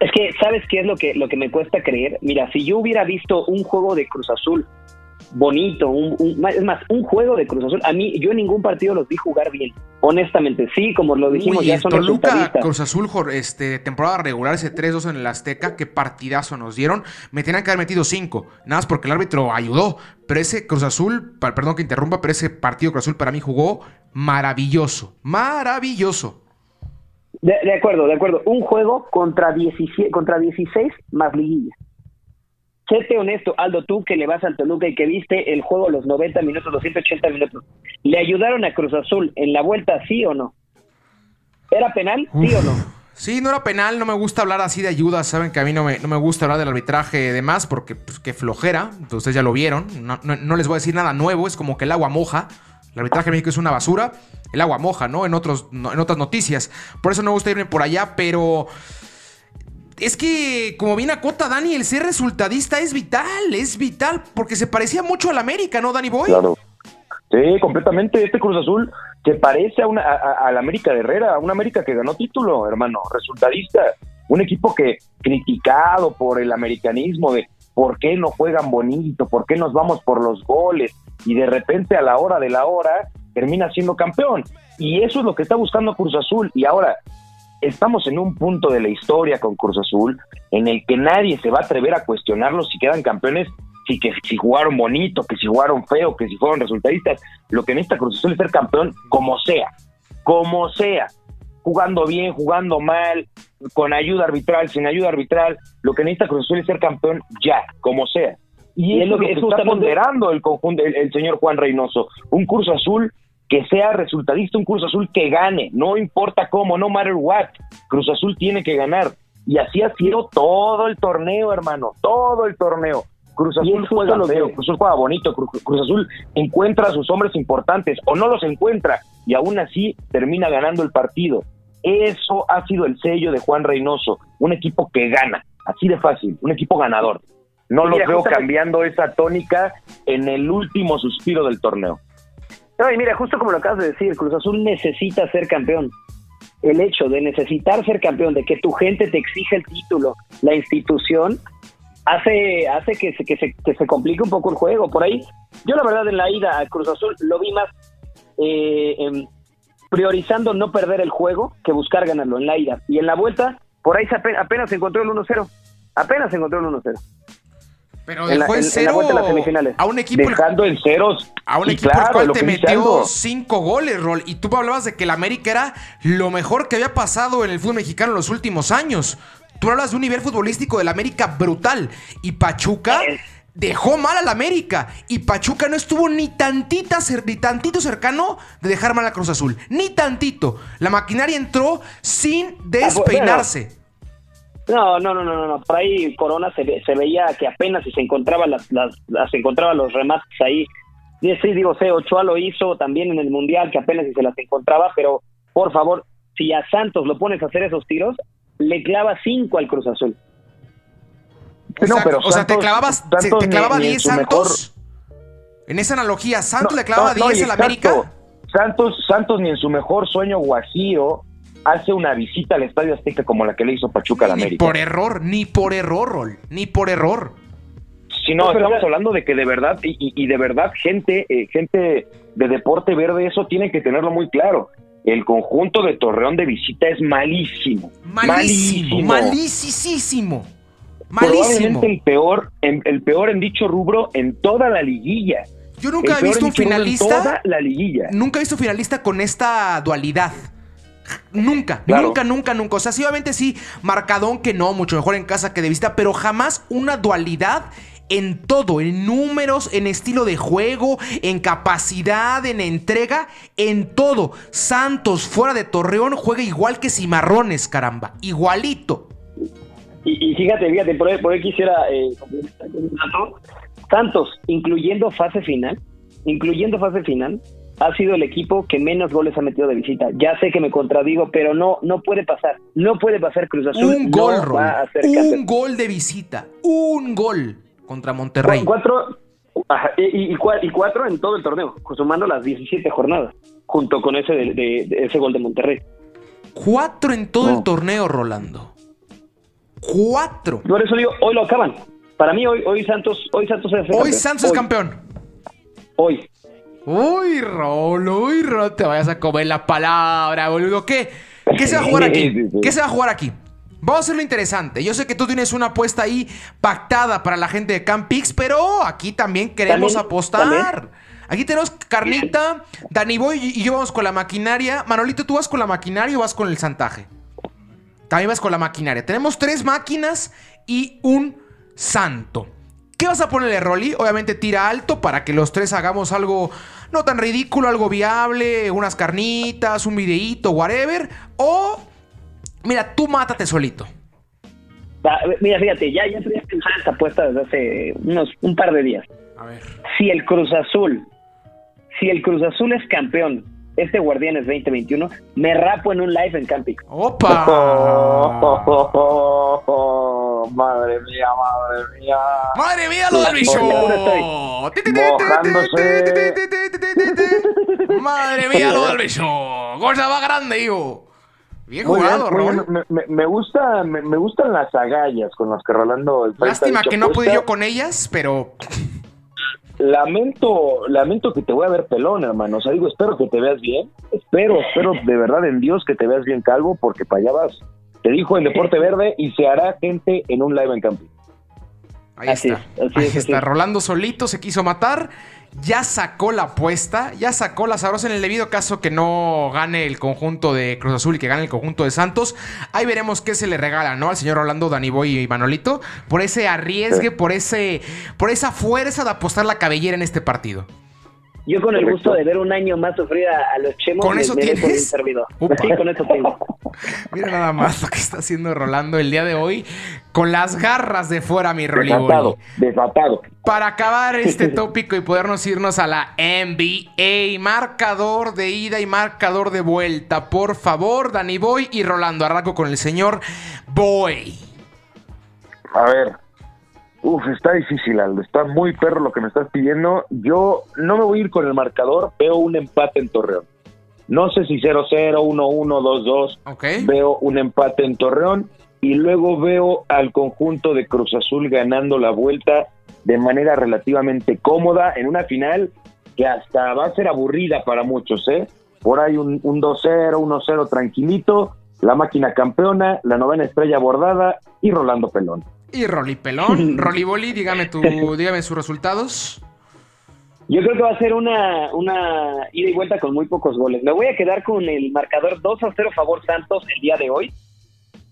Speaker 4: Es que, ¿sabes qué es lo que, lo que me cuesta creer? Mira, si yo hubiera visto un juego de Cruz Azul bonito, un, es más, un juego de Cruz Azul. A mí, yo en ningún partido los vi jugar bien, honestamente. Sí, como lo dijimos, ya son Toluca,
Speaker 2: Cruz Azul, este, temporada regular, ese 3-2 en el Azteca, qué partidazo nos dieron. Me tenían que haber metido 5, nada más porque el árbitro ayudó. Pero ese Cruz Azul, perdón que interrumpa, pero ese partido Cruz Azul para mí jugó maravilloso, maravilloso.
Speaker 4: De, de acuerdo, de acuerdo. Un juego contra, 17, contra 16 más liguilla. Séte honesto, Aldo, tú que le vas al Toluca y que viste el juego los 90 minutos, los 180 minutos, ¿le ayudaron a Cruz Azul en la vuelta, sí o no? ¿Era penal, sí o no?
Speaker 2: Sí, no era penal, no me gusta hablar así de ayuda, saben que a mí no me, no me gusta hablar del arbitraje de más porque pues, qué flojera, ustedes ya lo vieron, no, les voy a decir nada nuevo, es como que el agua moja, el arbitraje en México es una basura, el agua moja, ¿no? En, otros, en otras noticias, por eso no me gusta irme por allá, pero es que, como bien acota Dani, el ser resultadista es vital, es vital, porque se parecía mucho al América, ¿no, Dani Boy?
Speaker 3: Claro. Sí, completamente. Este Cruz Azul se parece a, una, a, la América de Herrera, a una América que ganó título, hermano, resultadista. Un equipo que, criticado por el americanismo de por qué no juegan bonito, por qué nos vamos por los goles, y de repente a la hora de la hora termina siendo campeón. Y eso es lo que está buscando Cruz Azul. Y ahora, estamos en un punto de la historia con Cruz Azul en el que nadie se va a atrever a cuestionarlos si quedan campeones, si que si jugaron bonito, que si jugaron feo, que si fueron resultadistas. Lo que necesita Cruz Azul es ser campeón como sea, como sea, jugando bien, jugando mal, con ayuda arbitral, sin ayuda arbitral. Lo que necesita Cruz Azul es ser campeón ya, como sea. Y, es lo que, está ponderando el conjunto, el señor Juan Reynoso. Un Cruz Azul que sea resultadista un Cruz Azul que gane, no importa cómo, no matter what, Cruz Azul tiene que ganar. Y así ha sido todo el torneo, hermano, todo el torneo. Cruz Azul juega Cruz Azul juega bonito, Cruz, Azul encuentra a sus hombres importantes o no los encuentra y aún así termina ganando el partido. Eso ha sido el sello de Juan Reynoso, un equipo que gana, así de fácil, un equipo ganador. No lo veo cambiando esa tónica en el último suspiro del torneo.
Speaker 4: No, y mira, justo como lo acabas de decir, Cruz Azul necesita ser campeón. El hecho de necesitar ser campeón, de que tu gente te exija el título, la institución, hace hace que se, que se, que se complique un poco el juego. Por ahí, yo la verdad en la ida a Cruz Azul lo vi más eh, priorizando no perder el juego que buscar ganarlo en la ida. Y en la vuelta, por ahí apenas, apenas se encontró el 1-0. Apenas se encontró el 1-0.
Speaker 2: Pero dejó en, cero a un equipo
Speaker 3: dejando en ceros
Speaker 2: a un equipo el cual te metió cinco goles, Rol. Y tú hablabas de que el América era lo mejor que había pasado en el fútbol mexicano en los últimos años. Tú hablas de un nivel futbolístico del América brutal. Y Pachuca dejó mal al América. Y Pachuca no estuvo ni tantita, ni tantito cercano de dejar mal a Cruz Azul. Ni tantito. La maquinaria entró sin ah, despeinarse.
Speaker 4: No, no, no, no, no, Por ahí Corona se, se veía que apenas si se encontraban las, las, se encontraban los remates ahí. Y sí, digo, sé, Ochoa lo hizo también en el Mundial, que apenas si se las encontraba, pero por favor, si a Santos lo pones a hacer esos tiros, le clava cinco al Cruz Azul.
Speaker 2: O sea, pero o sea te clavabas, te clavaba 10 Santos. En esa analogía, ¿Santos le clavaba 10 al América?
Speaker 3: Santos, Santos ni en su mejor sueño guajiro hace una visita al Estadio Azteca como la que le hizo Pachuca a la América.
Speaker 2: Ni por error, ni por error, Rol, ni por error.
Speaker 3: si no,
Speaker 4: No, pero-
Speaker 3: estamos hablando de que de verdad, y, y- y de verdad, gente, eh, gente de deporte verde, eso tiene que tenerlo muy claro. El conjunto de Torreón de visita es malísimo.
Speaker 2: Malísimo, malísimo. Malísimo.
Speaker 3: Probablemente el peor, en, el peor en dicho rubro en toda la liguilla.
Speaker 2: Yo nunca
Speaker 3: El
Speaker 2: he visto un
Speaker 3: rubro en
Speaker 2: finalista.
Speaker 3: toda la liguilla.
Speaker 2: Nunca he visto finalista con esta dualidad. Nunca,
Speaker 3: Claro.
Speaker 2: nunca, nunca, nunca. O sea, sí, obviamente sí, marcadón que no, mucho mejor en casa que de vista, pero jamás una dualidad en todo, en números, en estilo de juego, en capacidad, en entrega, en todo. Santos fuera de Torreón juega igual que Cimarrones, caramba, igualito.
Speaker 4: Y, y fíjate, fíjate, por ahí, por ahí quisiera eh. Santos, incluyendo fase final, incluyendo fase final, ha sido el equipo que menos goles ha metido de visita. Ya sé que me contradigo, pero no, no puede pasar. No puede pasar Cruz Azul.
Speaker 2: Un
Speaker 4: no
Speaker 2: gol,
Speaker 4: va
Speaker 2: Rol.
Speaker 4: a ser
Speaker 2: Un gol de visita. Un gol contra Monterrey.
Speaker 4: Cu- Cuatro, ajá, y, y- y cua- y cuatro en todo el torneo, sumando las 17 jornadas, junto con ese de, de- de ese gol de Monterrey.
Speaker 2: Cuatro en todo el
Speaker 3: No.
Speaker 2: torneo, Rolando. Cuatro.
Speaker 4: Por eso digo, hoy lo acaban. Para mí hoy, hoy Santos, hoy Santos es el
Speaker 2: Hoy. Santos es campeón.
Speaker 4: Hoy.
Speaker 2: Uy, Rolo, uy, Rolo, te vayas a comer la palabra, boludo. ¿Qué? ¿Qué se va a jugar aquí? ¿Qué se va a jugar aquí? Vamos a hacerlo interesante. Yo sé que tú tienes una apuesta ahí pactada para la gente de Campix, pero aquí también queremos
Speaker 4: También,
Speaker 2: apostar.
Speaker 4: también.
Speaker 2: Aquí tenemos carnita, Dani Boy y yo vamos con la maquinaria. Manolito, ¿tú vas con la maquinaria o vas con el santaje? También vas con la maquinaria. Tenemos tres máquinas y un santo. ¿Qué vas a ponerle, Rolly? Obviamente tira alto para que los tres hagamos algo no tan ridículo, algo viable, unas carnitas, un videíto, whatever. O, mira, tú mátate solito.
Speaker 4: Mira, fíjate, ya, ya tenía pensado esta apuesta desde hace unos un par de días.
Speaker 2: A ver.
Speaker 4: Si el Cruz Azul, si el Cruz Azul es campeón este Guardianes 2021, me rapo en un live en Camping.
Speaker 2: ¡Opa!
Speaker 3: madre mía, madre mía.
Speaker 2: ¡Madre mía, lo del bicho! ¡Madre mía, lo del bicho! ¡Cosa más grande, hijo! Bien jugado,
Speaker 3: bien.
Speaker 2: Rol.
Speaker 3: Me, me- me gusta, me, me gustan las agallas con las que Rolando el
Speaker 2: Lástima que no pude yo con ellas, pero
Speaker 3: Lamento, lamento que te voy a ver pelón, hermano. O sea, digo, espero que te veas bien. Espero, espero de verdad en Dios que te veas bien calvo, porque para allá vas. Te dijo el Deporte Verde y se hará gente en un live en camping.
Speaker 2: Ahí
Speaker 4: Así
Speaker 2: está.
Speaker 4: es, así
Speaker 2: Ahí
Speaker 4: es,
Speaker 2: está.
Speaker 4: es.
Speaker 2: Rolando solito se quiso matar. Ya sacó la apuesta. Ya sacó la sabrosa en el debido caso que no gane el conjunto de Cruz Azul y que gane el conjunto de Santos. Ahí veremos qué se le regala, ¿no? Al señor Rolando, Dani Boy y Manolito. Por ese arriesgue, por ese. Por esa fuerza de apostar la cabellera en este partido.
Speaker 4: Yo con el gusto de ver un año más sufrir a, a los chemos,
Speaker 2: ¿Con
Speaker 4: me-
Speaker 2: eso
Speaker 4: por
Speaker 2: tienes?
Speaker 4: bien servido.
Speaker 2: Upa.
Speaker 4: Sí, con eso tengo.
Speaker 2: Mira nada más lo que está haciendo Rolando el día de hoy. Con las garras de fuera, mi
Speaker 3: Desatado,
Speaker 2: Rolly.
Speaker 3: desatado.
Speaker 2: Para acabar este tópico y podernos irnos a la NBA, marcador de ida y marcador de vuelta. Por favor, Danny Boy y Rolando. Arranco con el señor Boy.
Speaker 3: A ver. Uf, está difícil, Aldo. Está muy perro lo que me estás pidiendo. Yo no me voy a ir con el marcador. Veo un empate en Torreón. No sé si 0-0, 1-1, 2-2.
Speaker 2: ¿Ok?
Speaker 3: Veo un empate en Torreón. Y luego veo al conjunto de Cruz Azul ganando la vuelta de manera relativamente cómoda en una final que hasta va a ser aburrida para muchos, ¿eh? Por ahí un, un 2-0, 1-0 tranquilito, la máquina campeona, la novena estrella bordada y Rolando Pelón.
Speaker 2: Y Rolly Pelón. Rolly Boli, dígame, tu, dígame sus resultados.
Speaker 4: Yo creo que va a ser una, una ida y vuelta con muy pocos goles. Me voy a quedar con el marcador 2 a 0 favor Santos el día de hoy.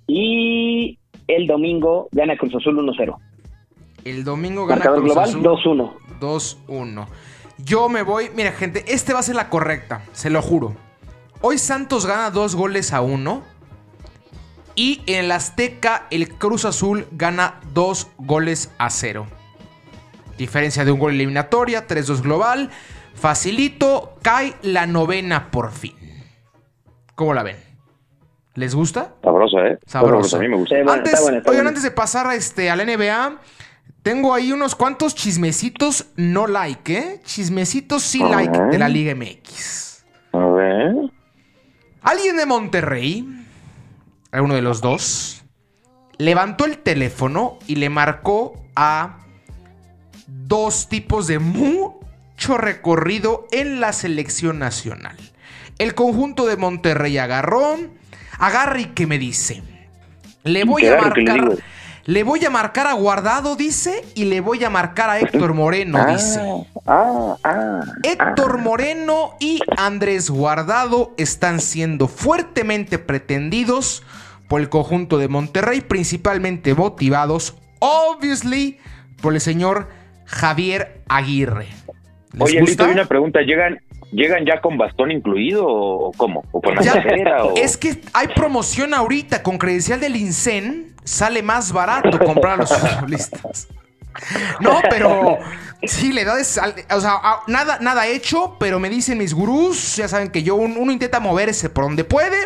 Speaker 4: Y el domingo gana Cruz Azul 1-0.
Speaker 2: El domingo gana
Speaker 4: Marcador
Speaker 2: Cruz
Speaker 4: global
Speaker 2: Azul
Speaker 4: 2-1.
Speaker 2: 2-1. Yo me voy. Mira, gente, este va a ser la correcta, se lo juro. Hoy Santos gana dos goles a uno. Y en el Azteca, el Cruz Azul gana dos goles a cero. Diferencia de un gol eliminatoria, 3-2 global. Facilito, cae la novena por fin. ¿Cómo la ven? ¿Les gusta?
Speaker 3: Sabrosa, ¿eh?
Speaker 2: Sabrosa.
Speaker 3: A mí me gusta.
Speaker 4: Sí, bueno,
Speaker 2: antes,
Speaker 4: está buena, está
Speaker 2: oigan, antes de pasar a este, al NBA, tengo ahí unos cuantos chismecitos no like, ¿eh? Chismecitos sí like de la Liga MX.
Speaker 3: A ver.
Speaker 2: Alguien de Monterrey, uno de los dos, levantó el teléfono y le marcó a dos tipos de mucho recorrido en la selección nacional. El conjunto de Monterrey agarró, agarra y que me dice, le voy a
Speaker 5: Claro
Speaker 2: marcar, le voy a marcar a Guardado, dice, y le voy a marcar a Héctor Moreno, dice.
Speaker 3: Ah, ah.
Speaker 2: Héctor Moreno y Andrés Guardado están siendo fuertemente pretendidos por el conjunto de Monterrey, principalmente motivados, obviously, por el señor Javier Aguirre. ¿Les
Speaker 5: Oye? Lito, hay una pregunta. ¿Llegan, ¿Llegan ya con bastón incluido o cómo? ¿O con la
Speaker 2: Ya,
Speaker 5: cartera? O...
Speaker 2: Es que hay promoción ahorita con credencial del INSEN, sale más barato comprar a los futbolistas. No, pero sí, la edad es. O sea, a- nada, nada hecho, pero me dicen mis gurús, ya saben que yo, un- uno intenta moverse por donde puede.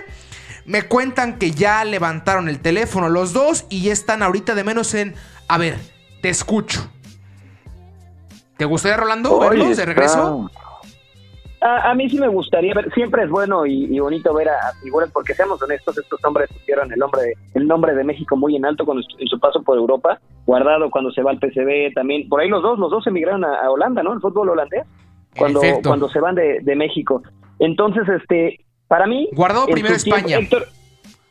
Speaker 2: Me cuentan que ya levantaron el teléfono los dos y ya están ahorita de menos en. A ver, te escucho. ¿Te gustaría, Rolando, verlos de regreso?
Speaker 4: A, a mí sí me gustaría ver, siempre es bueno y, y bonito ver a, a figuras, porque seamos honestos, estos hombres pusieron el nombre, el nombre de México muy en alto cuando estu- en su paso por Europa, guardado cuando se va al PCB también, por ahí los dos, los dos emigraron a, a Holanda, ¿no? El fútbol holandés, cuando,
Speaker 2: Perfecto.
Speaker 4: cuando se van de, de México. Entonces, este, para mí...
Speaker 2: Guardado primero España.
Speaker 4: Héctor,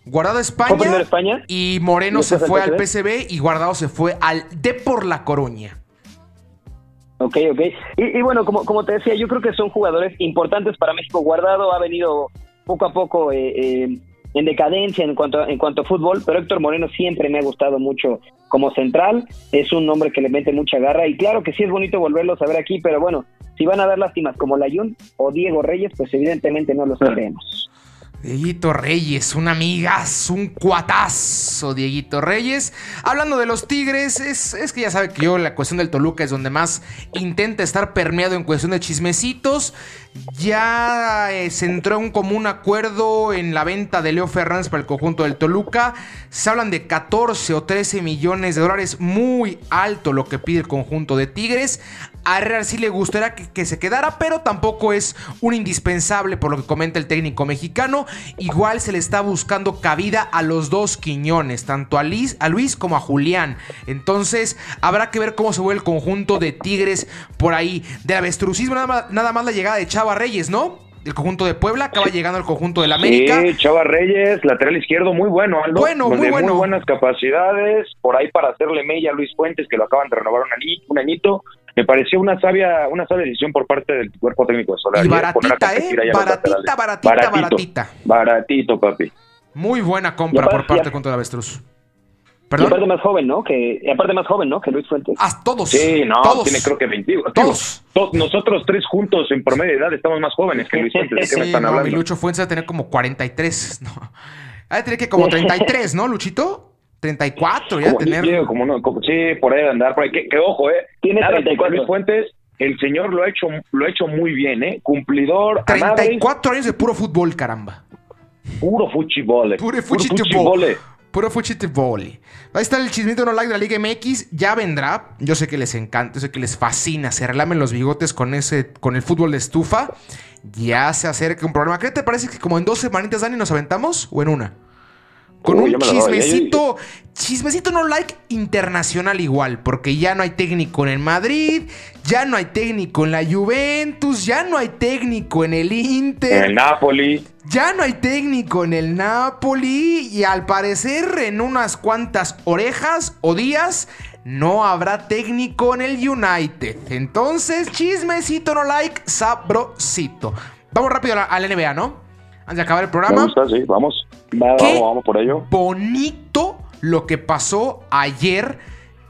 Speaker 2: Guardado
Speaker 4: ¿fue primero
Speaker 2: España.
Speaker 4: España?
Speaker 2: Y Moreno
Speaker 4: ¿Y
Speaker 2: se fue al? PCB y Guardado se fue al D por la Coruña.
Speaker 4: Ok, ok. Y, y bueno, como, como te decía, yo creo que son jugadores importantes para México. Guardado ha venido poco a poco eh, eh, en decadencia en cuanto, a, en cuanto a fútbol, pero Héctor Moreno siempre me ha gustado mucho como central. Es un hombre que le mete mucha garra y claro que sí es bonito volverlos a ver aquí, pero bueno, si van a dar lástimas como Layun o Diego Reyes, pues evidentemente no los queremos.
Speaker 2: Dieguito Reyes, un amigas, un cuatazo, Dieguito Reyes. Hablando de los Tigres, es, es que ya sabe que yo la cuestión del Toluca es donde más intenta estar permeado en cuestión de chismecitos. Ya eh, se entró en un común acuerdo en la venta de Leo Fernández para el conjunto del Toluca. Se hablan de 14 o 13 millones de dólares, muy alto lo que pide el conjunto de Tigres. A Herrera sí le gustaría que, se quedara, pero tampoco es un indispensable por lo que comenta el técnico mexicano. Igual se le está buscando cabida a los dos Quiñones, tanto a Luis, como a Julián. Entonces habrá que ver cómo se ve el conjunto de Tigres por ahí. Del avestrucismo nada nada más la llegada de Chava Reyes, ¿no? El conjunto de Puebla acaba llegando al conjunto del América.
Speaker 5: Sí, Chava Reyes, lateral izquierdo, muy bueno, Aldo.
Speaker 2: Bueno, muy
Speaker 5: de
Speaker 2: bueno.
Speaker 5: muy buenas capacidades. Por ahí para hacerle mella a Luis Fuentes, que lo acaban de renovar un, añi- un añito. Me pareció una sabia, una sabia decisión por parte del cuerpo técnico de Solari.
Speaker 2: Y
Speaker 5: ¿eh?
Speaker 2: Baratita, ¿eh? Baratita, baratita, baratita.
Speaker 5: Baratito, papi.
Speaker 2: Muy buena compra por parte contra el avestruz.
Speaker 4: Y aparte
Speaker 2: ¿Perdón?
Speaker 4: más joven, ¿no? Que, y aparte más joven, ¿no? Que Luis Fuentes.
Speaker 2: A todos.
Speaker 5: Sí, no,
Speaker 2: todos.
Speaker 5: tiene creo que 20. digo,
Speaker 2: Todos.
Speaker 5: to- nosotros tres juntos en promedio de edad estamos más jóvenes que Luis Fuentes. ¿De qué me están
Speaker 2: no,
Speaker 5: hablando?
Speaker 2: mi Lucho Fuentes va a tener como 43. No. Va a tener que como 33, ¿no, Luchito? 34, ya
Speaker 5: Como-
Speaker 2: tener.
Speaker 5: sí, como no, como- sí, por ahí de andar, por ahí. Que, que ojo, eh.
Speaker 4: Tiene
Speaker 5: Nada contra
Speaker 4: 34.
Speaker 5: Luis Fuentes, el señor lo ha hecho, lo ha hecho muy bien, eh. Cumplidor, a madres,
Speaker 2: 34 años de puro fútbol, caramba.
Speaker 5: puro fuchibole.
Speaker 2: Puro
Speaker 5: fuchibole.
Speaker 2: Puro fútbol. Ahí está el chismito no like de la Liga MX. Ya vendrá. Yo sé que les encanta, yo sé que les fascina. Se relamen los bigotes con ese, con el fútbol de estufa. Ya se acerca un programa. ¿Qué te parece que como en dos semanitas, Dani, nos aventamos? ¿O en una? Con
Speaker 5: Uy,
Speaker 2: un chismecito, chismecito no like internacional igual, porque ya no hay técnico en el Madrid, ya no hay técnico en la Juventus, ya no hay técnico en el Inter.
Speaker 5: El Napoli.
Speaker 2: Ya no hay técnico en el Napoli y al parecer en unas cuantas orejas o días no habrá técnico en el United. Entonces, chismecito no like, sabrosito. Vamos rápido a la, a la NBA, ¿no? Antes de acabar el programa.
Speaker 5: gusta, sí, vamos.
Speaker 4: Va,
Speaker 2: ¿Qué?
Speaker 5: Vamos, vamos por ello.
Speaker 2: Bonito lo que pasó ayer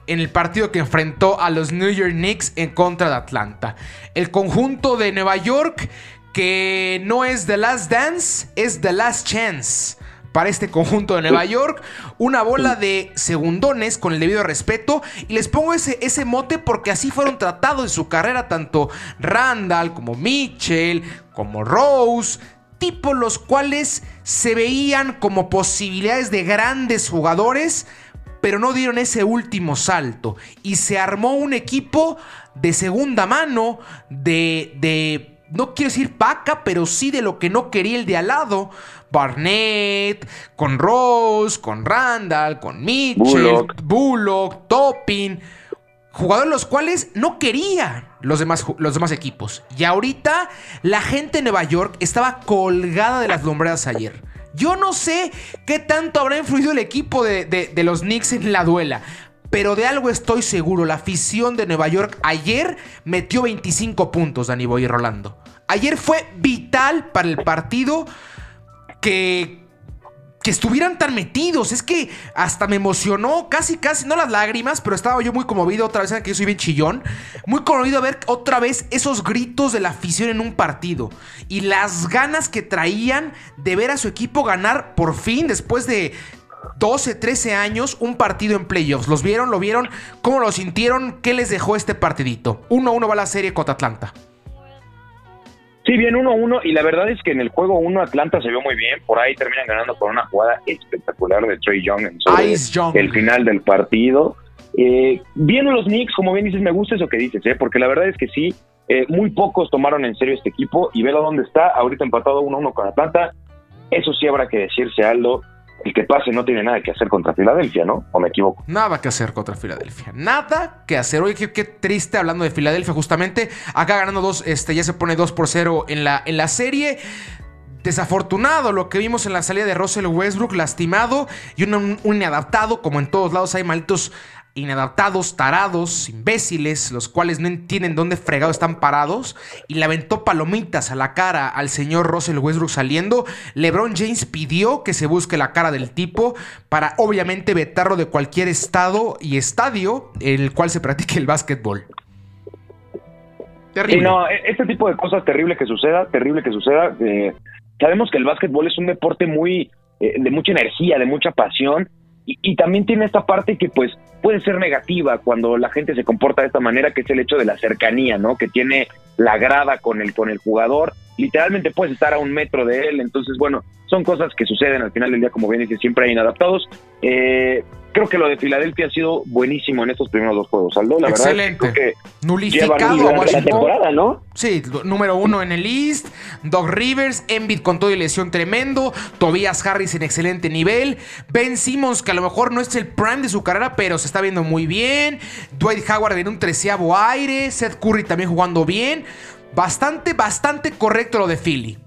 Speaker 2: en el partido que enfrentó a los New York Knicks en contra de Atlanta. El conjunto de Nueva York que no es The Last Dance, es The Last Chance. Para este conjunto de Nueva York, una bola de segundones con el debido respeto. Y les pongo ese, ese mote porque así fueron tratados en su carrera tanto Randall como Mitchell, como Rose, tipos los cuales se veían como posibilidades de grandes jugadores, pero no dieron ese último salto. Y se armó un equipo de segunda mano, de, de no quiero decir paca, pero sí de lo que no quería el de al lado. Barnett, con Rose, con Randall, con Mitchell,
Speaker 5: Bullock.
Speaker 2: Bullock, Toppin. Jugadores los cuales no querían los demás, los demás equipos. Y ahorita la gente de Nueva York estaba colgada de las lumbreras ayer. Yo no sé qué tanto habrá influido el equipo de, de los Knicks en la duela. Pero de algo estoy seguro, la afición de Nueva York ayer metió 25 puntos, Dani Boy y Rolando. Ayer fue vital para el partido que, que estuvieran tan metidos. Es que hasta me emocionó, casi, casi, no las lágrimas, pero estaba yo muy conmovido otra vez, que yo soy bien chillón. Muy conmovido a ver otra vez esos gritos de la afición en un partido. Y las ganas que traían de ver a su equipo ganar por fin, después de 12, 13 años, un partido en playoffs. ¿Los vieron? ¿Lo vieron? ¿Cómo lo sintieron? ¿Qué les dejó este partidito? 1-1 va la serie contra Atlanta.
Speaker 3: Sí, bien 1-1 y la verdad es que en el juego 1 Atlanta se vio muy bien, por ahí terminan ganando con una jugada espectacular de Trey Young en el final del partido. Eh, viendo los Knicks, como bien dices, me gusta eso que dices, ¿eh? porque la verdad es que sí, eh, muy pocos tomaron en serio este equipo y velo dónde está, ahorita empatado 1-1 con Atlanta, eso sí habrá que decirse, Aldo, el que pase no tiene nada que hacer contra Filadelfia, ¿no? ¿O me equivoco?
Speaker 2: Nada que hacer contra Filadelfia. Nada que hacer. Oye, qué, triste hablando de Filadelfia, justamente. Acá ganando dos, este, ya se pone 2 por 0 en la, en la serie. Desafortunado lo que vimos en la salida de Russell Westbrook, lastimado y un, un, inadaptado, como en todos lados hay malditos inadaptados, tarados, imbéciles, los cuales no entienden dónde fregado están parados, y le aventó palomitas a la cara al señor Russell Westbrook saliendo. LeBron James pidió que se busque la cara del tipo para obviamente vetarlo de cualquier estado y estadio en el cual se practique el básquetbol.
Speaker 3: Terrible. no, e-, este tipo de cosas terrible que suceda, terrible que suceda. Eh, sabemos que el básquetbol es un deporte muy eh, de mucha energía, de mucha pasión y, también tiene esta parte que pues puede ser negativa cuando la gente se comporta de esta manera, que es el hecho de la cercanía, ¿no? Que tiene la grada con el, con el jugador, literalmente puedes estar a un metro de él, entonces bueno, son cosas que suceden al final del día, como bien dice, siempre hay inadaptados. Eh, creo que lo de Filadelfia ha sido buenísimo en estos primeros dos juegos, Aldo. La
Speaker 2: Excelente.
Speaker 3: verdad
Speaker 2: que Nulificado
Speaker 4: a La temporada, ¿no?
Speaker 2: Sí, número uno en el East. Doug Rivers, Embiid con todo y lesión tremendo. Tobias Harris en excelente nivel. Ben Simmons, que a lo mejor no es el prime de su carrera, pero se está viendo muy bien. Dwight Howard en un treceavo aire. Seth Curry también jugando bien. Bastante, bastante correcto lo de Philly.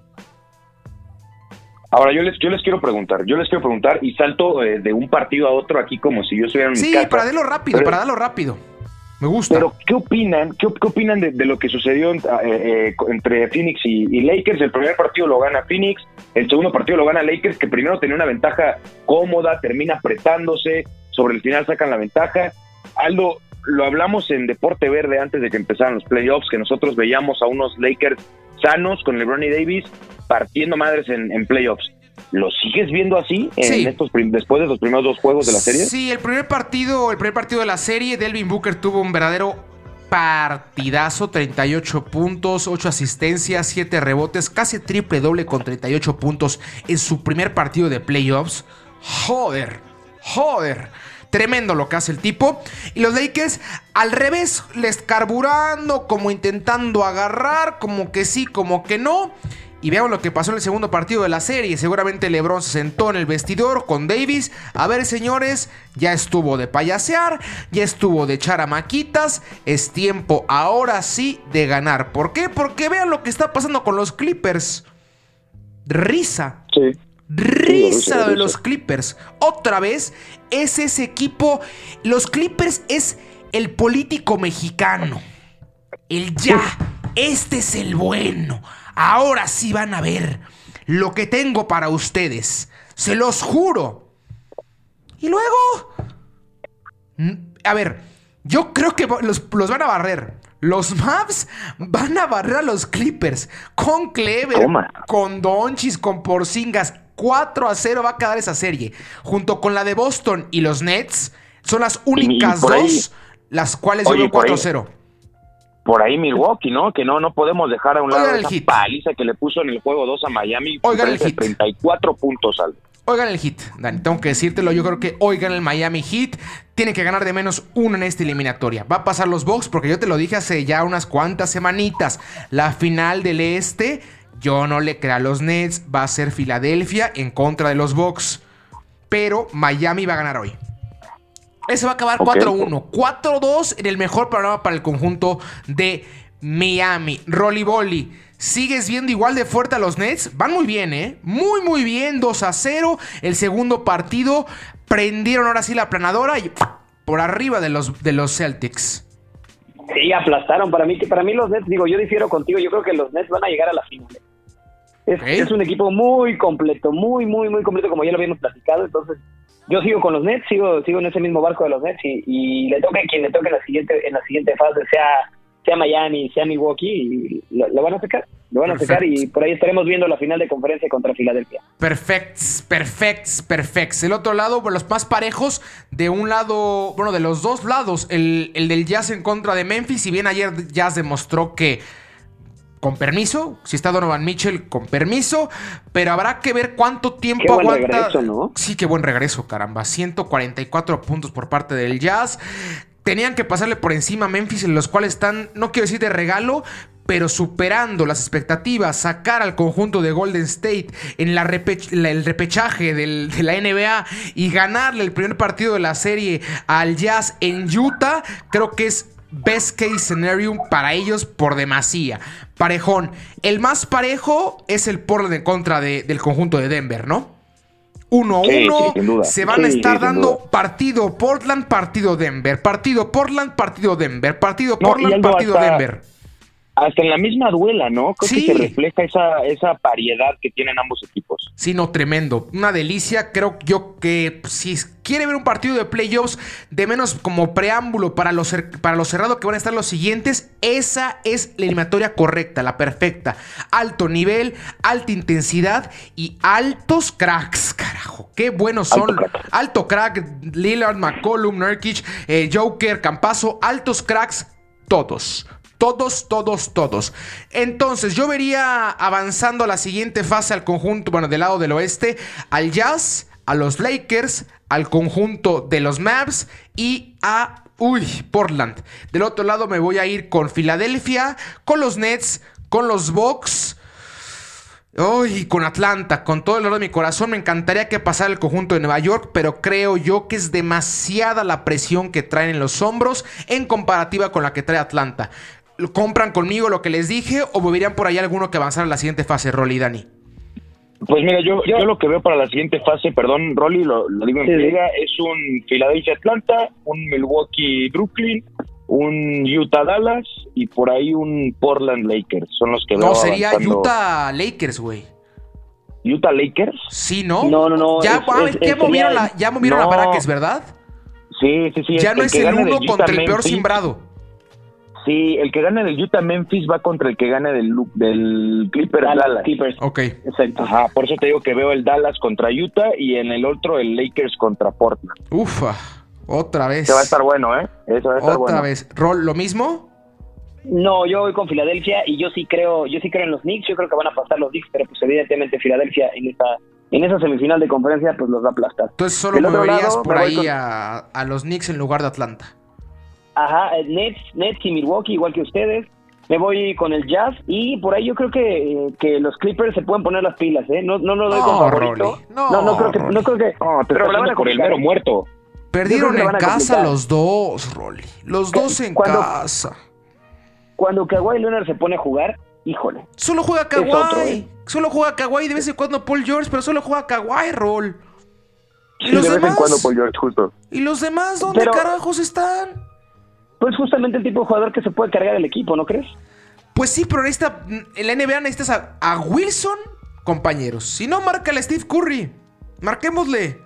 Speaker 3: Ahora yo les yo les quiero preguntar, yo les quiero preguntar y salto eh, de un partido a otro aquí como si yo estuviera en
Speaker 2: Sí, para darlo rápido, para darlo rápido. Me gusta.
Speaker 3: Pero ¿qué opinan? ¿Qué, opinan de, lo que sucedió eh, eh, entre Phoenix y, Lakers? El primer partido lo gana Phoenix, el segundo partido lo gana Lakers, que primero tenía una ventaja cómoda, termina apretándose, sobre el final sacan la ventaja. Aldo, lo hablamos en Deporte Verde antes de que empezaran los playoffs, que nosotros veíamos a unos Lakers sanos con LeBron y Davis partiendo madres en, playoffs. ¿Lo sigues viendo así en estos después de los primeros dos juegos de la serie?
Speaker 2: Sí, el primer partido, el primer partido de la serie, Delvin Booker tuvo un verdadero partidazo, 38 puntos, 8 asistencias, 7 rebotes, casi triple doble con 38 puntos en su primer partido de playoffs. Joder, joder. Tremendo lo que hace el tipo. Y los Lakers al revés, les carburando, como intentando agarrar, como que sí, como que no. Y veamos lo que pasó en el segundo partido de la serie. Seguramente LeBron se sentó en el vestidor con Davis. A ver, señores, ya estuvo de payasear, ya estuvo de echar a maquitas. Es tiempo ahora sí de ganar. ¿Por qué? Porque vean lo que está pasando con los Clippers. Risa.
Speaker 3: Sí.
Speaker 2: Risa de los Clippers. Otra vez es ese equipo. Los Clippers es el político mexicano. El ya. Este es el bueno. Ahora sí van a ver lo que tengo para ustedes. Se los juro. Y luego... A ver, yo creo que los, los van a barrer. Los Mavs van a barrer a los Clippers. Con Clever, con Donchis, con Porcingas. 4 a 0 va a quedar esa serie. Junto con la de Boston y los Nets, son las únicas dos las cuales yo 4 a 0.
Speaker 3: Por ahí Milwaukee, ¿no? Que no, no podemos dejar a un lado esa paliza que le puso en el juego 2 a Miami.
Speaker 2: Oigan el hit.
Speaker 3: 34 puntos al.
Speaker 2: Oigan el hit, Dani, tengo que decírtelo. Yo creo que oigan el Miami Heat. Tiene que ganar de menos uno en esta eliminatoria. Va a pasar los Bucks porque yo te lo dije hace ya unas cuantas semanitas. La final del este yo no le creo a los Nets. Va a ser Filadelfia en contra de los Bucks. Pero Miami va a ganar hoy. Ese va a acabar
Speaker 3: Ok.
Speaker 2: 4-1. 4-2 en el mejor programa para el conjunto de Miami. Rolly Bolly. ¿Sigues viendo igual de fuerte a los Nets? Van muy bien, ¿eh? Muy, muy bien. 2 a 0. El segundo partido. Prendieron ahora sí la planadora y por arriba de los, de los Celtics.
Speaker 4: Sí, aplastaron. Para mí, para mí los Nets, digo, yo difiero contigo. Yo creo que los Nets van a llegar a la final. Es, es un equipo muy completo, muy, muy, muy completo, como ya lo habíamos platicado. Entonces, yo sigo con los Nets, sigo, sigo en ese mismo barco de los Nets y, y le toque a quien le toque en la siguiente, en la siguiente fase, sea, sea Miami, sea Milwaukee, y lo, lo van a sacar. Lo van a sacar y por ahí estaremos viendo la final de conferencia contra Filadelfia.
Speaker 2: Perfects, perfects, perfects. El otro lado, bueno, los más parejos. De un lado, bueno, de los dos lados. El, el del Jazz en contra de Memphis. Si bien ayer Jazz demostró que. Con permiso, si está Donovan Mitchell, con permiso, pero habrá que ver cuánto tiempo
Speaker 4: Qué buen
Speaker 2: aguanta.
Speaker 4: regreso, ¿no?
Speaker 2: Sí, qué buen regreso, caramba. 144 puntos por parte del Jazz. Tenían que pasarle por encima a Memphis, en los cuales están, no quiero decir de regalo, pero superando las expectativas, sacar al conjunto de Golden State en la repech- la- el repechaje del- de la NBA y ganarle el primer partido de la serie al Jazz en Utah, creo que es best case scenario para ellos por demasía. Parejón. El más parejo es el Portland en contra de- del conjunto de Denver, ¿no? 1 a
Speaker 3: Sí,
Speaker 2: 1.
Speaker 3: sí, sin duda.
Speaker 2: se van a estar dando partido Portland, partido Denver. Partido Portland, partido Denver. Partido Portland, partido Denver.
Speaker 3: Hasta en la misma duela, ¿no? Creo
Speaker 2: Sí.
Speaker 3: que se refleja esa, esa variedad que tienen ambos equipos.
Speaker 2: Sí, no, tremendo. Una delicia. Creo yo que si quiere ver un partido de playoffs, de menos como preámbulo para lo, cer- para lo cerrado que van a estar los siguientes, esa es la eliminatoria correcta, la perfecta. Alto nivel, alta intensidad y altos cracks, carajo. Qué buenos son.
Speaker 3: Alto crack.
Speaker 2: Alto crack, Lillard, McCollum, Nurkic, eh, Joker, Campazo, altos cracks, todos. Todos, todos, todos. Entonces, yo vería avanzando a la siguiente fase al conjunto, bueno, del lado del oeste, al Jazz, a los Lakers, al conjunto de los Mavs y a, uy, Portland. Del otro lado me voy a ir con Filadelfia, con los Nets, con los Bucks. Uy, con Atlanta, con todo el dolor de mi corazón, me encantaría que pasara el conjunto de Nueva York, pero creo yo que es demasiada la presión que traen en los hombros en comparativa con la que trae Atlanta. ¿Lo ¿Compran conmigo lo que les dije o moverían por ahí alguno que avanzara a la siguiente fase, Rolly y Dani?
Speaker 3: Pues mira, yo, yo lo que veo para la siguiente fase, perdón, Rolly, lo, lo digo en
Speaker 4: Sí,
Speaker 3: es un Philadelphia-Atlanta, un Milwaukee-Brooklyn, un Utah-Dallas y por ahí un Portland-Lakers. Son los que veo
Speaker 2: No, sería
Speaker 3: avanzando.
Speaker 2: Utah Lakers, güey.
Speaker 3: ¿Utah-Lakers?
Speaker 2: Sí, ¿no?
Speaker 4: No, no, no,
Speaker 2: Ya,
Speaker 4: es-
Speaker 2: ah,
Speaker 4: es-
Speaker 2: ya
Speaker 4: es-
Speaker 2: movieron,
Speaker 4: sería-
Speaker 2: la, ya movieron
Speaker 3: No.
Speaker 2: a Baraques, ¿verdad?
Speaker 3: Sí, sí, sí.
Speaker 2: Ya no es el uno contra el peor simbrado.
Speaker 3: Sí, el que gane del Utah-Memphis va contra el que gane del, Clippers-Dallas.
Speaker 4: Dallas Clippers.
Speaker 2: Ok.
Speaker 4: Exacto.
Speaker 3: Ajá, por eso te digo que veo el Dallas contra Utah y en el otro el Lakers contra Portland.
Speaker 2: Ufa. Otra vez.
Speaker 3: Se va a estar bueno, ¿eh? Eso va a estar
Speaker 2: Otra
Speaker 3: bueno.
Speaker 2: vez. Rol, ¿lo mismo?
Speaker 4: No, yo voy con Filadelfia y yo sí creo, yo sí creo en los Knicks, yo creo que van a pasar los Knicks, pero pues evidentemente Filadelfia en esa, en esa semifinal de conferencia pues los va a aplastar.
Speaker 2: Entonces solo moverías
Speaker 4: lado,
Speaker 2: por ahí
Speaker 4: con-
Speaker 2: a, a los Knicks en lugar de Atlanta.
Speaker 4: Ajá, eh, Nets, Nets y Milwaukee igual que ustedes. Me voy con el Jazz y por ahí yo creo que, que los Clippers se pueden poner las pilas, ¿eh? No, no lo doy
Speaker 2: No,
Speaker 4: como favorito.
Speaker 2: Rolly, no,
Speaker 4: no, no creo que, no creo que.
Speaker 3: No, te
Speaker 4: pero van a
Speaker 3: por el mero muerto.
Speaker 2: Perdieron en casa los dos, Rolly. Los dos en
Speaker 4: cuando-
Speaker 2: casa.
Speaker 4: Cuando Kawhi Leonard se pone a jugar, híjole.
Speaker 2: Solo juega Kawhi.
Speaker 4: otro, ¿eh?
Speaker 2: Solo juega Kawhi de vez en cuando Paul George, pero solo juega Kawhi, Roll. ¿Y
Speaker 3: Sí,
Speaker 2: los
Speaker 3: de vez
Speaker 2: demás?
Speaker 3: en cuando Paul George, justo.
Speaker 2: ¿Y los demás dónde
Speaker 4: Pero-
Speaker 2: carajos están?
Speaker 4: Pues justamente el tipo de jugador que se puede cargar el equipo, ¿no crees?
Speaker 2: Pues sí, pero necesita, en la NBA necesitas a, a Wilson, compañeros. Si no, márcale a Steve Curry. Marquémosle.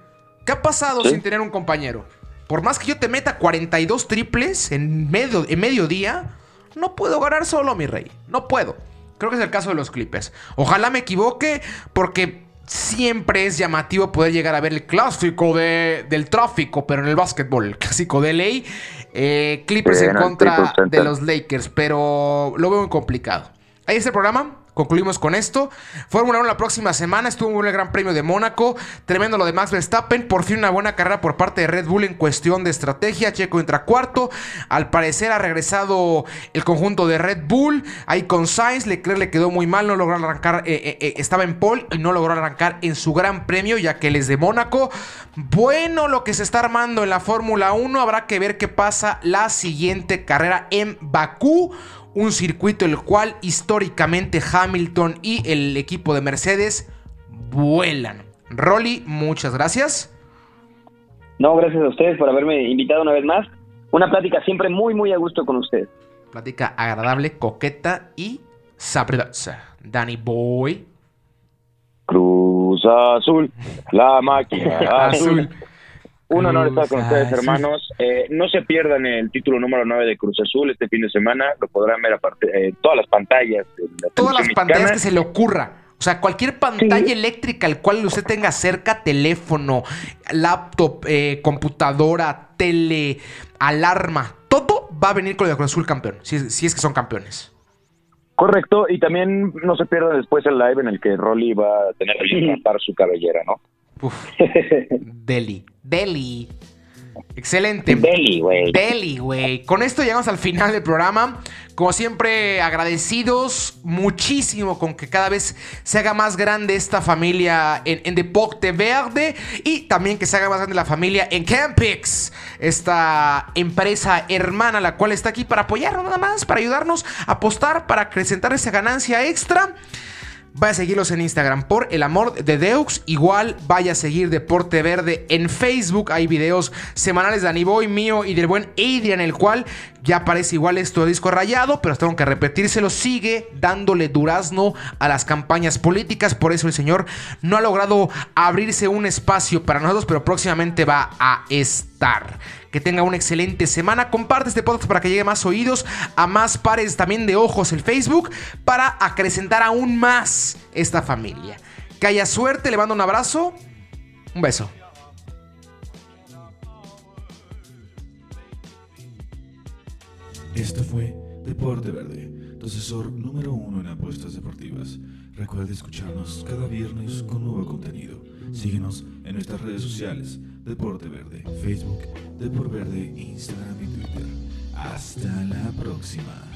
Speaker 2: ¿Qué ha pasado
Speaker 3: Sí.
Speaker 2: sin tener un compañero? Por más que yo te meta 42 triples en medio, en mediodía, no puedo ganar solo, mi rey. No puedo. Creo que es el caso de los Clippers. Ojalá me equivoque, porque siempre es llamativo poder llegar a ver el clásico de- del tráfico, pero en el básquetbol, el clásico de ley. Eh, Clippers en contra de los Lakers, pero lo veo muy complicado. Ahí está el programa. Concluimos con esto. Fórmula 1 la próxima semana. Estuvo el Gran Premio de Mónaco. Tremendo lo de Max Verstappen. Por fin una buena carrera por parte de Red Bull en cuestión de estrategia. Checo entra cuarto. Al parecer ha regresado el conjunto de Red Bull. Ahí con Sainz. Leclerc le quedó muy mal. No logró arrancar. Eh, eh, eh, estaba en pole y no logró arrancar en su Gran Premio ya que él es de Mónaco. Bueno lo que se está armando en la Fórmula 1. Habrá que ver qué pasa la siguiente carrera en Bakú un circuito el cual históricamente Hamilton y el equipo de Mercedes vuelan. Rolly, muchas gracias.
Speaker 4: No, gracias a ustedes por haberme invitado una vez más. Una plática siempre muy, muy a gusto con ustedes.
Speaker 2: Plática agradable, coqueta y sabrosa. Danny Boy.
Speaker 5: Cruz Azul, la máquina azul. Un honor estar con ustedes, hermanos. Eh, no se pierdan el título número 9 de Cruz Azul este fin de semana. Lo podrán ver aparte eh, todas las pantallas.
Speaker 2: todas las pantallas que se le ocurra. O sea, cualquier pantalla eléctrica al cual usted tenga cerca, teléfono, laptop, eh, computadora, tele, alarma, todo va a venir con el Cruz Azul campeón, si, es que son campeones.
Speaker 5: Correcto, y también no se pierda después el live en el que Rolly va a tener que rapar su cabellera, ¿no?
Speaker 2: Uf. Deli. Deli. Excelente.
Speaker 4: Deli, güey.
Speaker 2: Deli, güey. Con esto llegamos al final del programa. Como siempre, agradecidos muchísimo con que cada vez se haga más grande esta familia en, Deporte Verde y también que se haga más grande la familia en Campix, esta empresa hermana, la cual está aquí para apoyarnos nada más, para ayudarnos a apostar, para acrecentar esa ganancia extra. Vaya a seguirlos en Instagram por el amor de Deux. Igual vaya a seguir Deporte Verde en Facebook. Hay videos semanales de Aniboy, mío y del buen Adrian, el cual ya aparece igual esto de disco rayado, pero tengo que repetírselo. Sigue dándole durazno a las campañas políticas. Por eso el señor no ha logrado abrirse un espacio para nosotros, pero próximamente va a estar. Que tenga una excelente semana. Comparte este podcast para que llegue más oídos, a más pares también de ojos el Facebook, para acrecentar aún más esta familia. Que haya suerte, le mando un abrazo. Un beso.
Speaker 1: Esto fue Deporte Verde, tu asesor número uno en apuestas deportivas. Recuerda escucharnos cada viernes con nuevo contenido. Síguenos en nuestras redes sociales, Deporte Verde, Facebook, Deporte Verde, Instagram y Twitter. Hasta la próxima.